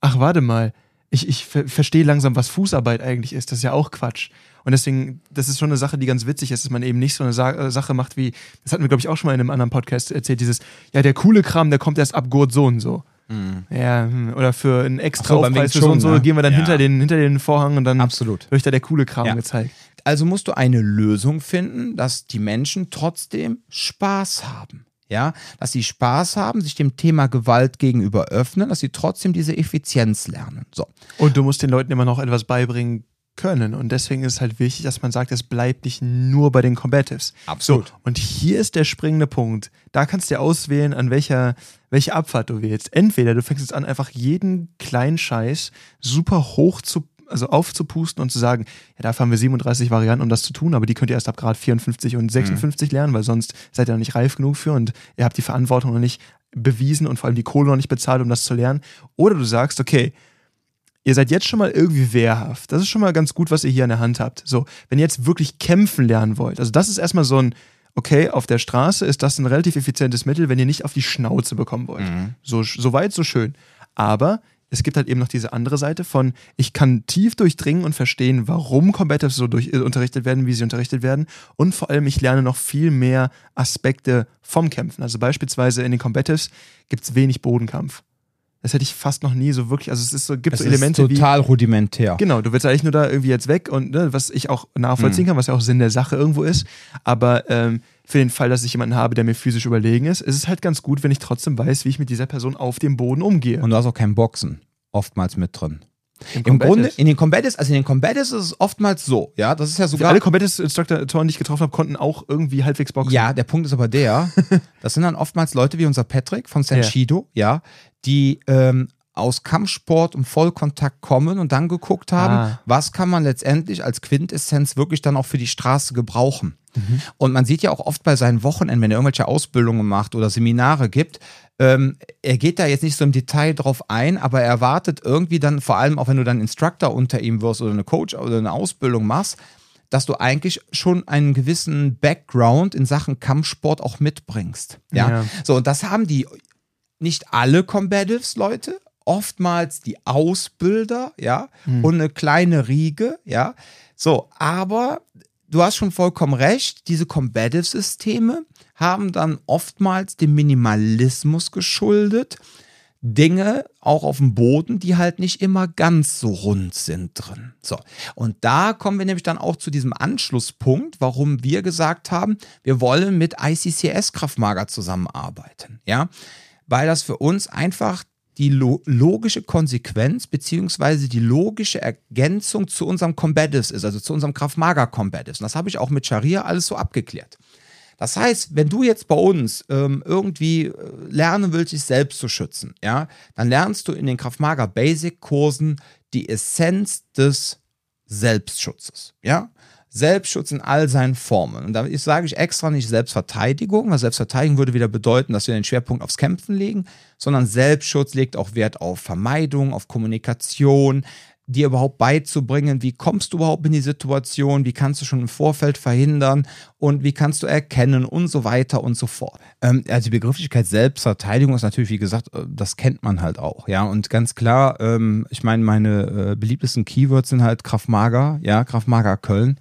ach, warte mal, ich, ich verstehe langsam, was Fußarbeit eigentlich ist. Das ist ja auch Quatsch. Und deswegen, das ist schon eine Sache, die ganz witzig ist, dass man eben nicht so eine Sa äh, Sache macht wie, das hatten wir, glaube ich, auch schon mal in einem anderen Podcast erzählt, dieses, ja, der coole Kram, der kommt erst ab Gurt so und so. Mhm. Ja, hm, oder für einen extra so, Aufpreis für so und so ne? gehen wir dann ja. hinter, den, hinter den Vorhang und dann Absolut. wird da der coole Kram ja. gezeigt. Also musst du eine Lösung finden, dass die Menschen trotzdem Spaß haben. Ja, dass sie Spaß haben, sich dem Thema Gewalt gegenüber öffnen, dass sie trotzdem diese Effizienz lernen. So. Und du musst den Leuten immer noch etwas beibringen können. Und deswegen ist es halt wichtig, dass man sagt, es bleibt nicht nur bei den Combatives. Absolut. So, und hier ist der springende Punkt. Da kannst du auswählen, an welcher, welche Abfahrt du wählst. Entweder du fängst jetzt an, einfach jeden kleinen Scheiß super hoch zu also aufzupusten und zu sagen, ja, dafür haben wir 37 Varianten, um das zu tun, aber die könnt ihr erst ab Grad 54 und 56 mhm. lernen, weil sonst seid ihr noch nicht reif genug für und ihr habt die Verantwortung noch nicht bewiesen und vor allem die Kohle noch nicht bezahlt, um das zu lernen. Oder du sagst, okay, ihr seid jetzt schon mal irgendwie wehrhaft. Das ist schon mal ganz gut, was ihr hier in der Hand habt. So, wenn ihr jetzt wirklich kämpfen lernen wollt, also das ist erstmal so ein, okay, auf der Straße ist das ein relativ effizientes Mittel, wenn ihr nicht auf die Schnauze bekommen wollt. Mhm. So, so weit, so schön. Aber es gibt halt eben noch diese andere Seite von, ich kann tief durchdringen und verstehen, warum Combatives so durch, äh, unterrichtet werden, wie sie unterrichtet werden. Und vor allem, ich lerne noch viel mehr Aspekte vom Kämpfen. Also beispielsweise in den Combatives gibt es wenig Bodenkampf. Das hätte ich fast noch nie so wirklich. Also es ist so, gibt es so Elemente ist total wie, rudimentär. Genau, du willst eigentlich nur da irgendwie jetzt weg und ne, was ich auch nachvollziehen mhm. kann, was ja auch Sinn der Sache irgendwo ist. Aber ähm, für den Fall, dass ich jemanden habe, der mir physisch überlegen ist, ist es halt ganz gut, wenn ich trotzdem weiß, wie ich mit dieser Person auf dem Boden umgehe. Und du hast auch kein Boxen oftmals mit drin. Im, Grunde, in den Combatis, also in den Combatis ist es oftmals so, ja, das ist ja sogar. Alle Combatis-Instruktoren, die ich getroffen habe, konnten auch irgendwie halbwegs boxen. Ja, der Punkt ist aber der, das sind dann oftmals Leute wie unser Patrick von Senshido, ja, ja die ähm, aus Kampfsport und Vollkontakt kommen und dann geguckt haben, ah. was kann man letztendlich als Quintessenz wirklich dann auch für die Straße gebrauchen. Mhm. Und man sieht ja auch oft bei seinen Wochenenden, wenn er irgendwelche Ausbildungen macht oder Seminare gibt, ähm, er geht da jetzt nicht so im Detail drauf ein, aber er erwartet irgendwie dann, vor allem auch wenn du dann Instructor unter ihm wirst oder eine Coach oder eine Ausbildung machst, dass du eigentlich schon einen gewissen Background in Sachen Kampfsport auch mitbringst. Ja. ja. So, und das haben die nicht alle Combatives, Leute, oftmals die Ausbilder, ja, mhm. und eine kleine Riege, ja. So, aber du hast schon vollkommen recht, diese Combative-Systeme haben dann oftmals dem Minimalismus geschuldet. Dinge auch auf dem Boden, die halt nicht immer ganz so rund sind drin. So. Und da kommen wir nämlich dann auch zu diesem Anschlusspunkt, warum wir gesagt haben, wir wollen mit ICCS Kraftmager zusammenarbeiten. Ja, weil das für uns einfach die lo logische Konsequenz beziehungsweise die logische Ergänzung zu unserem Combatives ist, also zu unserem Kraftmager Combatives. Und das habe ich auch mit Scharia alles so abgeklärt. Das heißt, wenn du jetzt bei uns ähm, irgendwie äh, lernen willst, dich selbst zu schützen, ja, dann lernst du in den Kraftmager Basic Kursen die Essenz des Selbstschutzes, ja. Selbstschutz in all seinen Formen. Und da sage ich extra nicht Selbstverteidigung, weil Selbstverteidigung würde wieder bedeuten, dass wir den Schwerpunkt aufs Kämpfen legen, sondern Selbstschutz legt auch Wert auf Vermeidung, auf Kommunikation, dir überhaupt beizubringen, wie kommst du überhaupt in die Situation, wie kannst du schon im Vorfeld verhindern und wie kannst du erkennen und so weiter und so fort. Ähm, also die Begrifflichkeit Selbstverteidigung ist natürlich, wie gesagt, äh, das kennt man halt auch, ja, und ganz klar, ähm, ich meine, meine äh, beliebtesten Keywords sind halt Kraftmager, ja, Kraftmager Köln.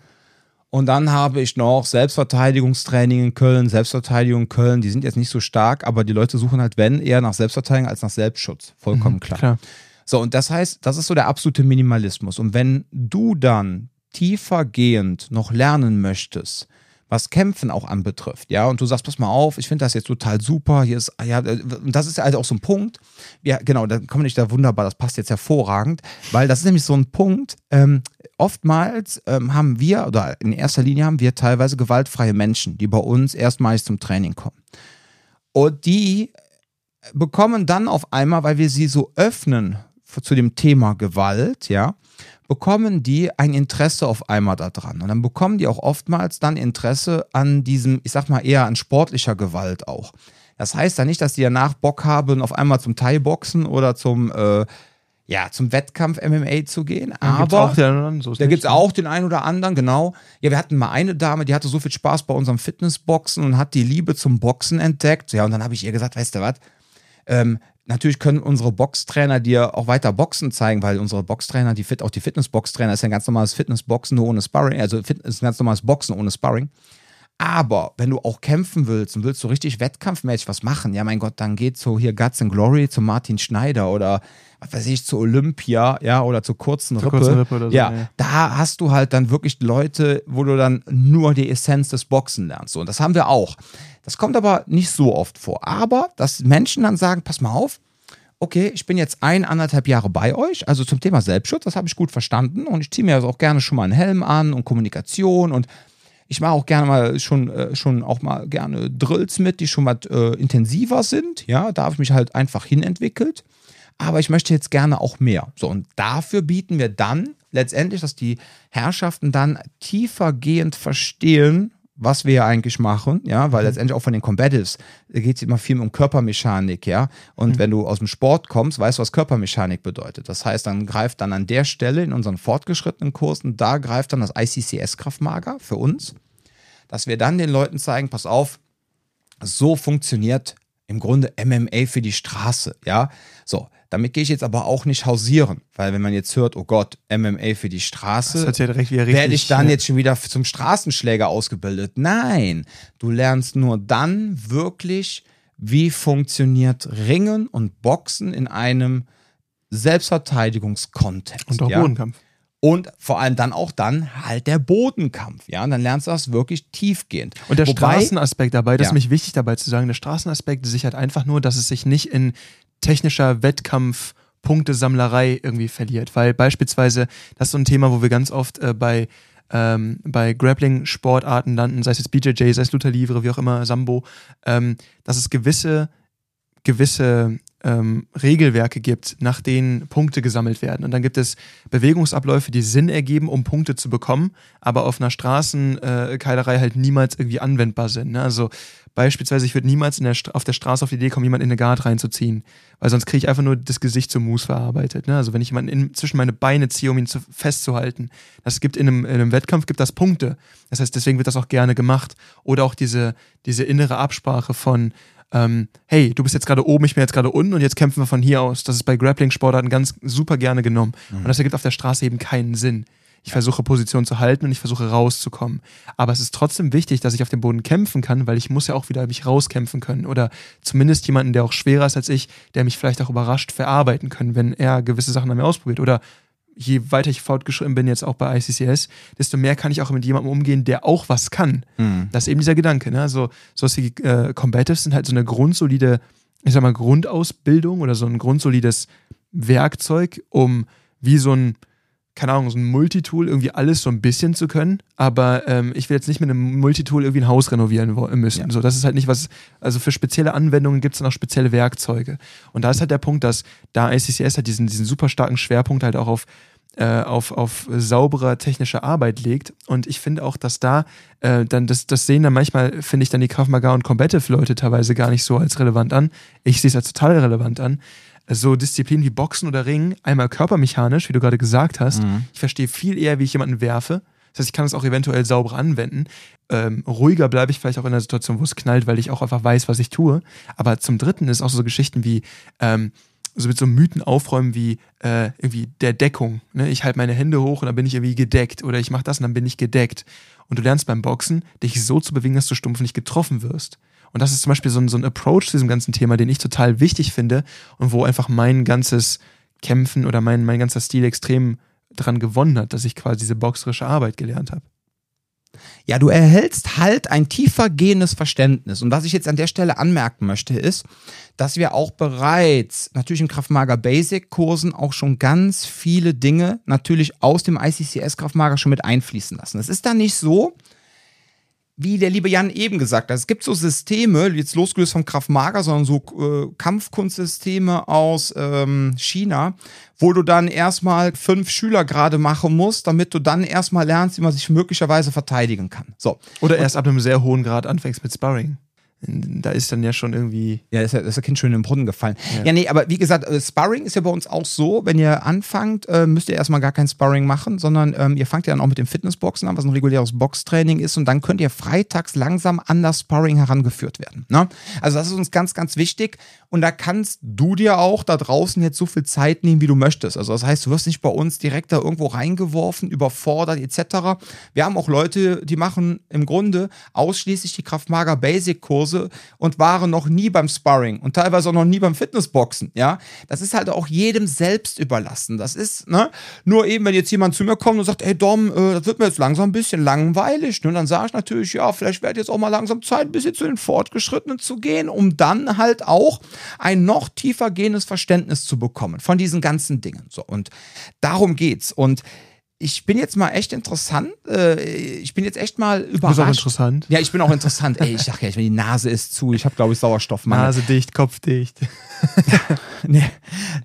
Und dann habe ich noch Selbstverteidigungstraining in Köln, Selbstverteidigung in Köln. Die sind jetzt nicht so stark, aber die Leute suchen halt, wenn, eher nach Selbstverteidigung als nach Selbstschutz. Vollkommen mhm, klar. klar. So, und das heißt, das ist so der absolute Minimalismus. Und wenn du dann tiefergehend noch lernen möchtest, was Kämpfen auch anbetrifft, ja, und du sagst, pass mal auf, ich finde das jetzt total super, hier ist, ja, und das ist also auch so ein Punkt, ja, genau, da kommen nicht da wunderbar, das passt jetzt hervorragend, weil das ist nämlich so ein Punkt, ähm, oftmals ähm, haben wir, oder in erster Linie haben wir teilweise gewaltfreie Menschen, die bei uns erstmals zum Training kommen. Und die bekommen dann auf einmal, weil wir sie so öffnen zu dem Thema Gewalt, ja, bekommen die ein Interesse auf einmal daran. Und dann bekommen die auch oftmals dann Interesse an diesem, ich sag mal eher an sportlicher Gewalt auch. Das heißt ja nicht, dass die danach Bock haben, auf einmal zum Thai-Boxen oder zum, äh, ja, zum Wettkampf MMA zu gehen. Aber auch den, so da gibt es auch den einen oder anderen, genau. Ja, wir hatten mal eine Dame, die hatte so viel Spaß bei unserem Fitnessboxen und hat die Liebe zum Boxen entdeckt. Ja, und dann habe ich ihr gesagt, weißt du was, ähm, natürlich können unsere Boxtrainer dir auch weiter Boxen zeigen, weil unsere Boxtrainer, die fit, auch die Fitnessboxtrainer, ist ja ein ganz normales Fitnessboxen nur ohne Sparring, also Fit, ist ein ganz normales Boxen ohne Sparring. Aber wenn du auch kämpfen willst und willst so richtig wettkampfmäßig was machen, ja mein Gott, dann geht so hier Guts and Glory zu Martin Schneider oder was weiß ich, zu Olympia, ja, oder zu kurzen Rippe. Kurzen Rippe oder so, ja, ja, da hast du halt dann wirklich Leute, wo du dann nur die Essenz des Boxen lernst. So, und das haben wir auch. Das kommt aber nicht so oft vor. Aber dass Menschen dann sagen, pass mal auf, okay, ich bin jetzt ein, anderthalb Jahre bei euch, also zum Thema Selbstschutz, das habe ich gut verstanden und ich ziehe mir also auch gerne schon mal einen Helm an und Kommunikation und ich mache auch gerne mal schon, äh, schon auch mal gerne Drills mit, die schon mal äh, intensiver sind. Ja, da habe ich mich halt einfach hinentwickelt. Aber ich möchte jetzt gerne auch mehr. So, und dafür bieten wir dann letztendlich, dass die Herrschaften dann tiefergehend verstehen, was wir ja eigentlich machen, ja, weil mhm. letztendlich auch von den Combatives geht es immer viel um Körpermechanik, ja. Und mhm. wenn du aus dem Sport kommst, weißt du, was Körpermechanik bedeutet. Das heißt, dann greift dann an der Stelle in unseren fortgeschrittenen Kursen, da greift dann das ICCS-Kraftmager für uns, dass wir dann den Leuten zeigen, pass auf, so funktioniert im Grunde MMA für die Straße, ja. So, damit gehe ich jetzt aber auch nicht hausieren, weil wenn man jetzt hört, oh Gott, MMA für die Straße, ja richtig, werde ich dann ja. jetzt schon wieder zum Straßenschläger ausgebildet. Nein, du lernst nur dann wirklich, wie funktioniert Ringen und Boxen in einem Selbstverteidigungskontext. Und auch ja? Bodenkampf. Und vor allem dann auch dann halt der Bodenkampf. Ja, und dann lernst du das wirklich tiefgehend. Und der Wobei, Straßenaspekt dabei, das ja. ist mich wichtig dabei zu sagen, der Straßenaspekt sichert einfach nur, dass es sich nicht in technischer Wettkampf Punktesammlerei irgendwie verliert. Weil beispielsweise, das ist so ein Thema, wo wir ganz oft äh, bei, ähm, bei Grappling-Sportarten landen, sei es jetzt BJJ, sei es Luther Livre, wie auch immer, Sambo, ähm, dass es gewisse, gewisse ähm, Regelwerke gibt, nach denen Punkte gesammelt werden. Und dann gibt es Bewegungsabläufe, die Sinn ergeben, um Punkte zu bekommen, aber auf einer Straßenkeilerei halt niemals irgendwie anwendbar sind. Ne? Also beispielsweise, ich würde niemals der auf der Straße auf die Idee kommen, jemanden in eine Guard reinzuziehen, weil sonst kriege ich einfach nur das Gesicht zum Mus verarbeitet. Ne? Also wenn ich jemanden in, zwischen meine Beine ziehe, um ihn zu, festzuhalten, das gibt in einem, in einem Wettkampf gibt das Punkte. Das heißt, deswegen wird das auch gerne gemacht. Oder auch diese, diese innere Absprache von ähm, hey, du bist jetzt gerade oben, ich bin jetzt gerade unten und jetzt kämpfen wir von hier aus. Das ist bei Grappling-Sportarten ganz super gerne genommen. Mhm. Und das ergibt auf der Straße eben keinen Sinn. Ich versuche Position zu halten und ich versuche rauszukommen. Aber es ist trotzdem wichtig, dass ich auf dem Boden kämpfen kann, weil ich muss ja auch wieder mich rauskämpfen können. Oder zumindest jemanden, der auch schwerer ist als ich, der mich vielleicht auch überrascht verarbeiten können, wenn er gewisse Sachen an mir ausprobiert. Oder je weiter ich fortgeschritten bin, jetzt auch bei ICCS, desto mehr kann ich auch mit jemandem umgehen, der auch was kann. Mhm. Das ist eben dieser Gedanke. Ne? So, so was wie äh, Combatives sind halt so eine grundsolide, ich sag mal, Grundausbildung oder so ein grundsolides Werkzeug, um wie so ein, keine Ahnung, so ein Multitool irgendwie alles so ein bisschen zu können. Aber ähm, ich will jetzt nicht mit einem Multitool irgendwie ein Haus renovieren müssen. Ja. So, das ist halt nicht was, also für spezielle Anwendungen gibt es dann auch spezielle Werkzeuge. Und da ist halt der Punkt, dass da ICCS halt diesen, diesen super starken Schwerpunkt halt auch auf äh, auf, auf sauberer technischer Arbeit legt. Und ich finde auch, dass da äh, dann, das, das sehen dann manchmal, finde ich dann die Krav Maga und Combative-Leute teilweise gar nicht so als relevant an. Ich sehe es als total relevant an. So Disziplinen wie Boxen oder Ringen, einmal körpermechanisch, wie du gerade gesagt hast. Ich verstehe viel eher, wie ich jemanden werfe. Das heißt, ich kann es auch eventuell sauber anwenden. Ähm, ruhiger bleibe ich vielleicht auch in der Situation, wo es knallt, weil ich auch einfach weiß, was ich tue. Aber zum Dritten ist auch so Geschichten wie, ähm, so mit so Mythen aufräumen wie äh, irgendwie der Deckung. Ne? Ich halte meine Hände hoch und dann bin ich irgendwie gedeckt. Oder ich mache das und dann bin ich gedeckt. Und du lernst beim Boxen, dich so zu bewegen, dass du stumpf nicht getroffen wirst. Und das ist zum Beispiel so ein, so ein Approach zu diesem ganzen Thema, den ich total wichtig finde und wo einfach mein ganzes Kämpfen oder mein, mein ganzer Stil extrem dran gewonnen hat, dass ich quasi diese boxerische Arbeit gelernt habe. Ja, du erhältst halt ein tiefer gehendes Verständnis. Und was ich jetzt an der Stelle anmerken möchte, ist, dass wir auch bereits natürlich im Kraftmager Basic Kursen auch schon ganz viele Dinge natürlich aus dem ICCS Kraftmager schon mit einfließen lassen. Es ist dann nicht so, wie der liebe Jan eben gesagt hat, es gibt so Systeme, jetzt losgelöst vom Kraftmager, sondern so äh, Kampfkunstsysteme aus ähm, China, wo du dann erstmal fünf Schüler gerade machen musst, damit du dann erstmal lernst, wie man sich möglicherweise verteidigen kann. So. Oder erst ab einem sehr hohen Grad anfängst mit Sparring. Da ist dann ja schon irgendwie. Ja, ist ja das Kind schon in den Brunnen gefallen. Ja. ja, nee, aber wie gesagt, äh, Sparring ist ja bei uns auch so, wenn ihr anfangt, äh, müsst ihr erstmal gar kein Sparring machen, sondern ähm, ihr fangt ja dann auch mit dem Fitnessboxen an, was ein reguläres Boxtraining ist und dann könnt ihr freitags langsam an das Sparring herangeführt werden. Ne? Also das ist uns ganz, ganz wichtig und da kannst du dir auch da draußen jetzt so viel Zeit nehmen, wie du möchtest. Also das heißt, du wirst nicht bei uns direkt da irgendwo reingeworfen, überfordert etc. Wir haben auch Leute, die machen im Grunde ausschließlich die Kraftmager Basic Kurse Hause und waren noch nie beim Sparring und teilweise auch noch nie beim Fitnessboxen. Ja, das ist halt auch jedem selbst überlassen. Das ist, ne, nur eben, wenn jetzt jemand zu mir kommt und sagt, ey Dom, äh, das wird mir jetzt langsam ein bisschen langweilig, ne, dann sage ich natürlich, ja, vielleicht wird jetzt auch mal langsam Zeit, ein bisschen zu den Fortgeschrittenen zu gehen, um dann halt auch ein noch tiefer gehendes Verständnis zu bekommen von diesen ganzen Dingen. So, und darum geht's. Und ich bin jetzt mal echt interessant. Äh, ich bin jetzt echt mal überrascht. Du bist auch interessant. Ja, ich bin auch interessant. Ey, ich sag ja, die Nase ist zu. Ich habe, glaube ich, Sauerstoffmangel. Nase dicht, Kopf dicht. nee,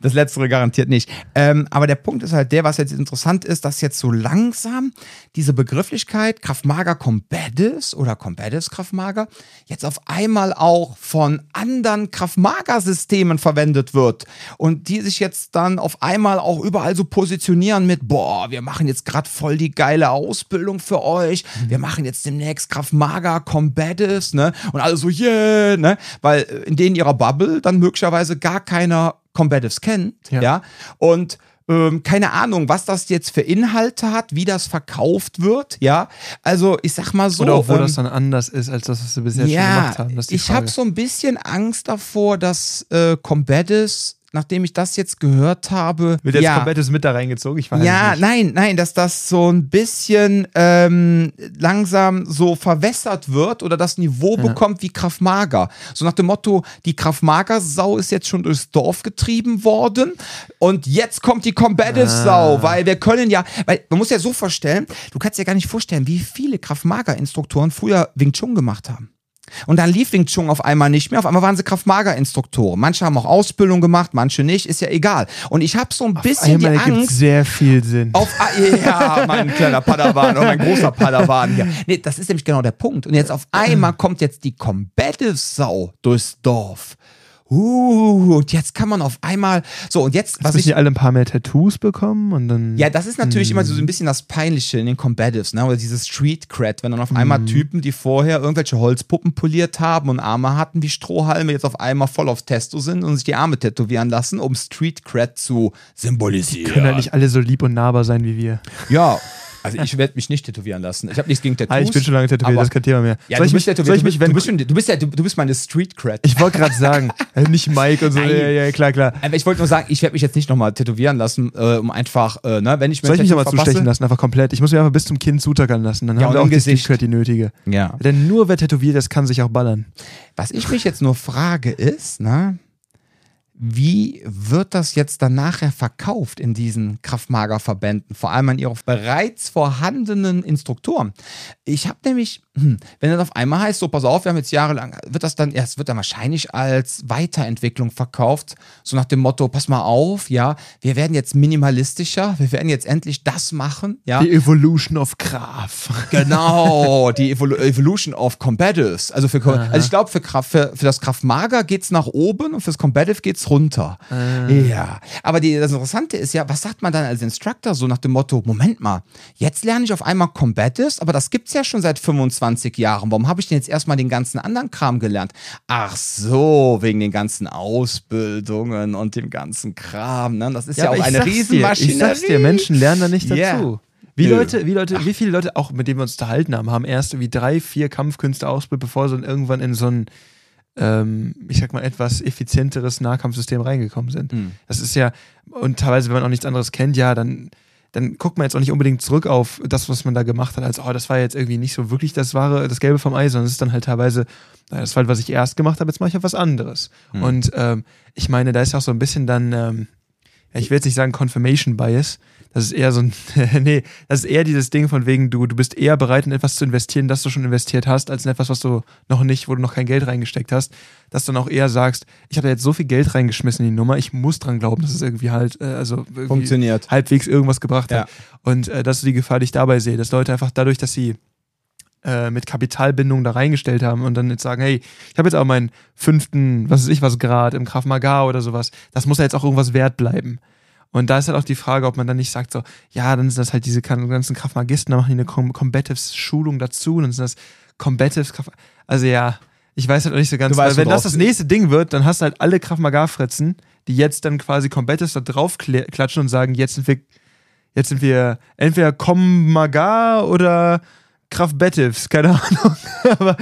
das letztere garantiert nicht. Ähm, aber der Punkt ist halt der, was jetzt interessant ist, dass jetzt so langsam diese Begrifflichkeit Kraftmager Combatives oder Combatives Kraftmager jetzt auf einmal auch von anderen Kraftmager-Systemen verwendet wird und die sich jetzt dann auf einmal auch überall so positionieren mit, boah, wir machen jetzt gerade voll die geile Ausbildung für euch, wir machen jetzt demnächst Kraftmager Combatives, ne? Und alle so, yeah, ne? Weil in denen ihrer Bubble dann möglicherweise gar keiner Combatives kennt, ja, ja? und ähm, keine Ahnung, was das jetzt für Inhalte hat, wie das verkauft wird, ja. Also ich sag mal so. Oder auch wo ähm, das dann anders ist, als das, was wir bisher ja, schon gemacht haben. ich habe so ein bisschen Angst davor, dass äh, Combatives nachdem ich das jetzt gehört habe. Wird jetzt ja, komplettes mit da reingezogen? Ich weiß ja, nicht. nein, nein, dass das so ein bisschen ähm, langsam so verwässert wird oder das Niveau ja. bekommt wie Kraftmager. So nach dem Motto, die Kraftmager-Sau ist jetzt schon durchs Dorf getrieben worden und jetzt kommt die Combative-Sau, ah. weil wir können ja, weil man muss ja so vorstellen, du kannst dir gar nicht vorstellen, wie viele Kraftmager-Instruktoren früher Wing Chun gemacht haben. Und dann lief Wing Chun auf einmal nicht mehr. Auf einmal waren sie Kraftmager-Instruktoren. Manche haben auch Ausbildung gemacht, manche nicht. Ist ja egal. Und ich habe so ein bisschen auf einmal die Angst. sehr viel Sinn. Auf, ja, mein kleiner Padawan oder mein großer Padawan hier. Nee, das ist nämlich genau der Punkt. Und jetzt auf einmal kommt jetzt die Combative-Sau durchs Dorf. Uh, und jetzt kann man auf einmal so und jetzt was ich die alle ein paar mehr Tattoos bekommen und dann ja das ist natürlich mm. immer so ein bisschen das Peinliche in den Combatives ne oder dieses Street Cred wenn dann auf einmal mm. Typen die vorher irgendwelche Holzpuppen poliert haben und Arme hatten wie Strohhalme jetzt auf einmal voll auf Testo sind und sich die Arme tätowieren lassen um Street Cred zu symbolisieren die können ja nicht alle so lieb und nahbar sein wie wir ja also ich werde mich nicht tätowieren lassen. Ich habe nichts gegen Tattoos. Ah, ich bin schon lange tätowiert, das ist kein Thema mehr. Ja, soll du, bist mich, tätowiert. Du, bist, du, bist, du, bist ja, du, du bist meine Street Cred. Ich wollte gerade sagen, äh, nicht Mike und so. Ja, ja, klar, klar. Aber ich wollte nur sagen, ich werde mich jetzt nicht nochmal tätowieren lassen, äh, um einfach, äh, ne, wenn ich mir Soll ich mich nochmal zustechen lassen, einfach komplett? Ich muss mich einfach bis zum Kinn zutackern lassen, dann ja, haben wir auch die Street Cred, die nötige. Ja. Denn nur wer tätowiert ist, kann sich auch ballern. Was ich mich jetzt nur frage ist, ne, wie wird das jetzt dann nachher verkauft in diesen Kraftmagerverbänden, vor allem an ihre bereits vorhandenen Instruktoren? Ich habe nämlich, hm, wenn das auf einmal heißt, so pass auf, wir haben jetzt jahrelang, wird das dann erst, wird dann wahrscheinlich als Weiterentwicklung verkauft, so nach dem Motto, pass mal auf, ja, wir werden jetzt minimalistischer, wir werden jetzt endlich das machen, ja. Die Evolution of Kraft. Genau, die Evol Evolution of Combatives. Also, für, also ich glaube, für, für, für das Kraftmager geht es nach oben und fürs Combative geht es runter. Ja. Aber die, das Interessante ist ja, was sagt man dann als Instructor so nach dem Motto, Moment mal, jetzt lerne ich auf einmal Combatives, aber das gibt's ja schon seit 25 Jahren. Warum habe ich denn jetzt erstmal den ganzen anderen Kram gelernt? Ach so, wegen den ganzen Ausbildungen und dem ganzen Kram. Ne? Das ist ja, aber auch eine Riesenmaschinerie. Ich sag's dir, Menschen lernen da nicht dazu. Ja. Wie Nö. Leute, wie Leute, wie viele Leute, auch mit denen wir uns unterhalten haben, haben erst wie drei, vier Kampfkünste ausgebildet, bevor sie dann irgendwann in so ein, ähm, ich sag mal, etwas effizienteres Nahkampfsystem reingekommen sind. Hm. Das ist ja, und teilweise, wenn man auch nichts anderes kennt, ja, dann, dann guckt man jetzt auch nicht unbedingt zurück auf das, was man da gemacht hat, als, oh, das war jetzt irgendwie nicht so wirklich das wahre, das Gelbe vom Ei, sondern es ist dann halt teilweise, naja, das war halt, was ich erst gemacht habe, jetzt mache ich halt was anderes. Hm. Und ähm, ich meine, da ist auch so ein bisschen dann, ähm, ich will jetzt nicht sagen Confirmation Bias, das ist eher so ein, nee, das ist eher dieses Ding von wegen, du, du bist eher bereit, in etwas zu investieren, das du schon investiert hast, als in etwas, was du noch nicht, wo du noch kein Geld reingesteckt hast, dass du dann auch eher sagst, ich habe da jetzt so viel Geld reingeschmissen in die Nummer, ich muss dran glauben, dass es irgendwie halt, äh, also irgendwie Funktioniert. halbwegs irgendwas gebracht Ja. hat. Und äh, das ist die Gefahr, die ich dabei sehe, dass Leute einfach dadurch, dass sie äh, mit Kapitalbindung da reingestellt haben und dann jetzt sagen, hey, ich habe jetzt auch meinen fünften, was weiß ich was Grad im Krav Maga oder sowas, das muss ja jetzt auch irgendwas wert bleiben. Und da ist halt auch die Frage, ob man dann nicht sagt so, ja, dann sind das halt diese ganzen Krav Magisten, da machen die eine Com Combatives-Schulung dazu und dann sind das Combatives Krav Also ja, ich weiß halt auch nicht so ganz, weißt, weil wenn das das nächste Ding wird, dann hast du halt alle Krav Maga-Fritzen, die jetzt dann quasi Combatives da drauf klatschen und sagen, jetzt sind wir Jetzt sind wir entweder Kommaga oder Kraftbettivs, keine Ahnung. aber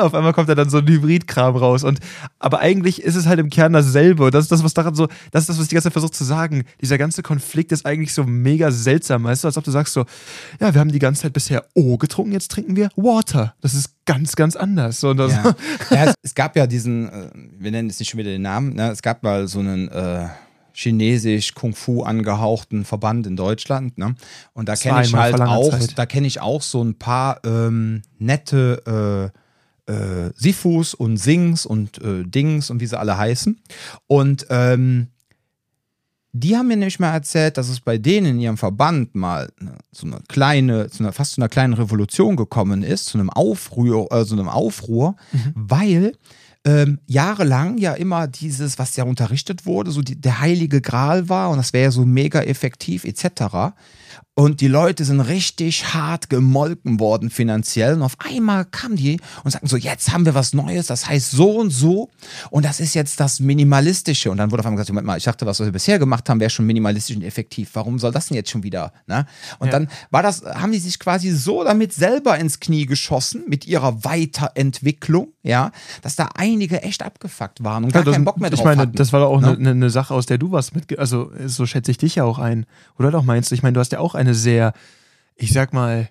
auf einmal kommt da dann so ein Hybridkram raus. Und, aber eigentlich ist es halt im Kern dasselbe. Und das ist das, was daran so, das ist das, was ich die ganze Zeit versuche zu sagen. Dieser ganze Konflikt ist eigentlich so mega seltsam. Weißt du, als ob du sagst so, ja, wir haben die ganze Zeit bisher O getrunken, jetzt trinken wir Water. Das ist ganz, ganz anders. So, Ja. ja, es, es gab ja diesen, äh, wir nennen jetzt nicht schon wieder den Namen, ne? es gab mal so einen äh, chinesisch Kung Fu angehauchten Verband in Deutschland, ne? Und da kenne ich halt auch, Zeit. da kenne ich auch so ein paar ähm, nette äh, äh, Sifus und Sings und äh, Dings und wie sie alle heißen. Und ähm, die haben mir nämlich mal erzählt, dass es bei denen in ihrem Verband mal ne, so eine kleine, zu einer, fast zu einer kleinen Revolution gekommen ist, zu einem Aufruhr, äh, so einem Aufruhr, weil ähm, jahrelang ja immer dieses, was ja unterrichtet wurde, so die, der heilige Gral war und das wäre ja so mega effektiv etc. Und die Leute sind richtig hart gemolken worden finanziell. Und auf einmal kamen die und sagten so, jetzt haben wir was Neues, das heißt so und so. Und das ist jetzt das Minimalistische. Und dann wurde auf einmal gesagt, Moment mal, ich dachte, was wir bisher gemacht haben, wäre schon minimalistisch und effektiv. Warum soll das denn jetzt schon wieder? Ne? Und Ja. dann war das, haben die sich quasi so damit selber ins Knie geschossen, mit ihrer Weiterentwicklung, ja, dass da einige echt abgefuckt waren und gar Ja, das- keinen Bock mehr drauf Ich meine, hatten. das war doch auch Ne? eine ne, ne Sache, aus der du was mit, also so schätze ich dich ja auch ein. Oder doch meinst du, ich meine, du hast ja auch eine sehr, ich sag mal,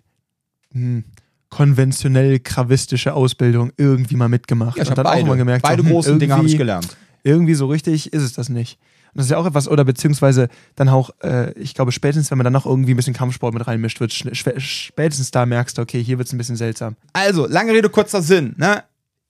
hm, konventionell kravistische Ausbildung irgendwie mal mitgemacht. ja, ich und hab dann auch mal gemerkt, beide so, hm, großen Dinge habe ich gelernt. irgendwie so richtig ist es das nicht. Und das ist ja auch etwas, oder beziehungsweise dann auch, äh, ich glaube, spätestens, wenn man dann noch irgendwie ein bisschen Kampfsport mit reinmischt, wird spätestens da merkst du, okay, hier wird es ein bisschen seltsam. Also, lange Rede, kurzer Sinn. Ne?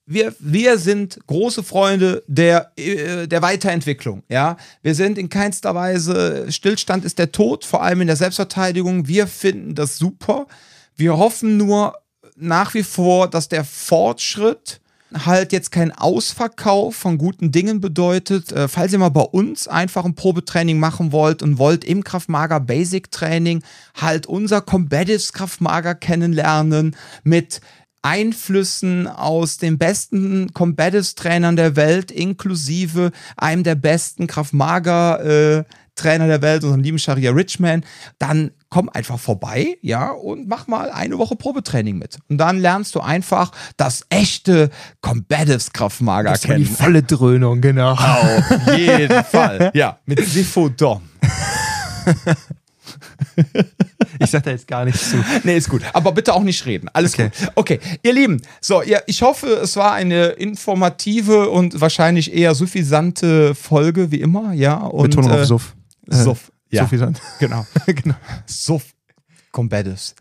Wir, wir sind große Freunde der, äh, der Weiterentwicklung. Ja? Wir sind in keinster Weise, Stillstand ist der Tod, vor allem in der Selbstverteidigung. Wir finden das super. Wir hoffen nur nach wie vor, dass der Fortschritt halt jetzt kein Ausverkauf von guten Dingen bedeutet. Äh, falls ihr mal bei uns einfach ein Probetraining machen wollt und wollt im Kraftmager Basic Training halt unser Combatives Kraftmager kennenlernen mit Einflüssen aus den besten Combatives Trainern der Welt, inklusive einem der besten Kraftmager äh, Trainer der Welt, unserem lieben Sharia Richman, dann komm einfach vorbei, ja, und mach mal eine Woche Probetraining mit. Und dann lernst du einfach das echte Combatives Kraftmager Das war die kennen. volle Dröhnung, genau. Auf jeden Fall. Ja, mit Sifodom. Ich sag da jetzt gar nichts zu. Nee, ist gut. Aber bitte auch nicht reden. Alles Okay. gut. Okay, ihr Lieben. So, ja, ich hoffe, es war eine informative und wahrscheinlich eher suffisante Folge, wie immer, ja. Und, Betonung äh, auf Suff. Äh, Suff. Ja, Suffisant. genau. genau. Suff. Combatives.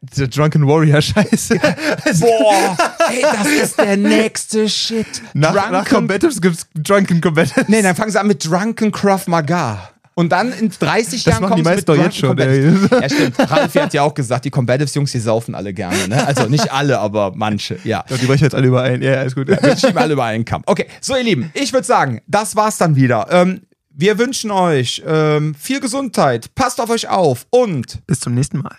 Dieser Drunken Warrior-Scheiße. Boah, ey, das ist der nächste Shit. Nach, nach Combatives gibt's Drunken Combatives. Nee, dann fangen sie an mit Drunken Krav Maga. Und dann in 30 Das Jahren machen die meisten doch jetzt schon. Ja, stimmt. Ralf hat ja auch gesagt, die Combatives Jungs, die saufen alle gerne. Ne? Also nicht alle, aber manche, ja. Ja, die brechen jetzt alle überein. Ja, alles gut. Wir schieben alle über einen Kamm. Okay, so ihr Lieben, ich würde sagen, das war's dann wieder. Ähm, wir wünschen euch ähm, viel Gesundheit, passt auf euch auf und Bis zum nächsten Mal.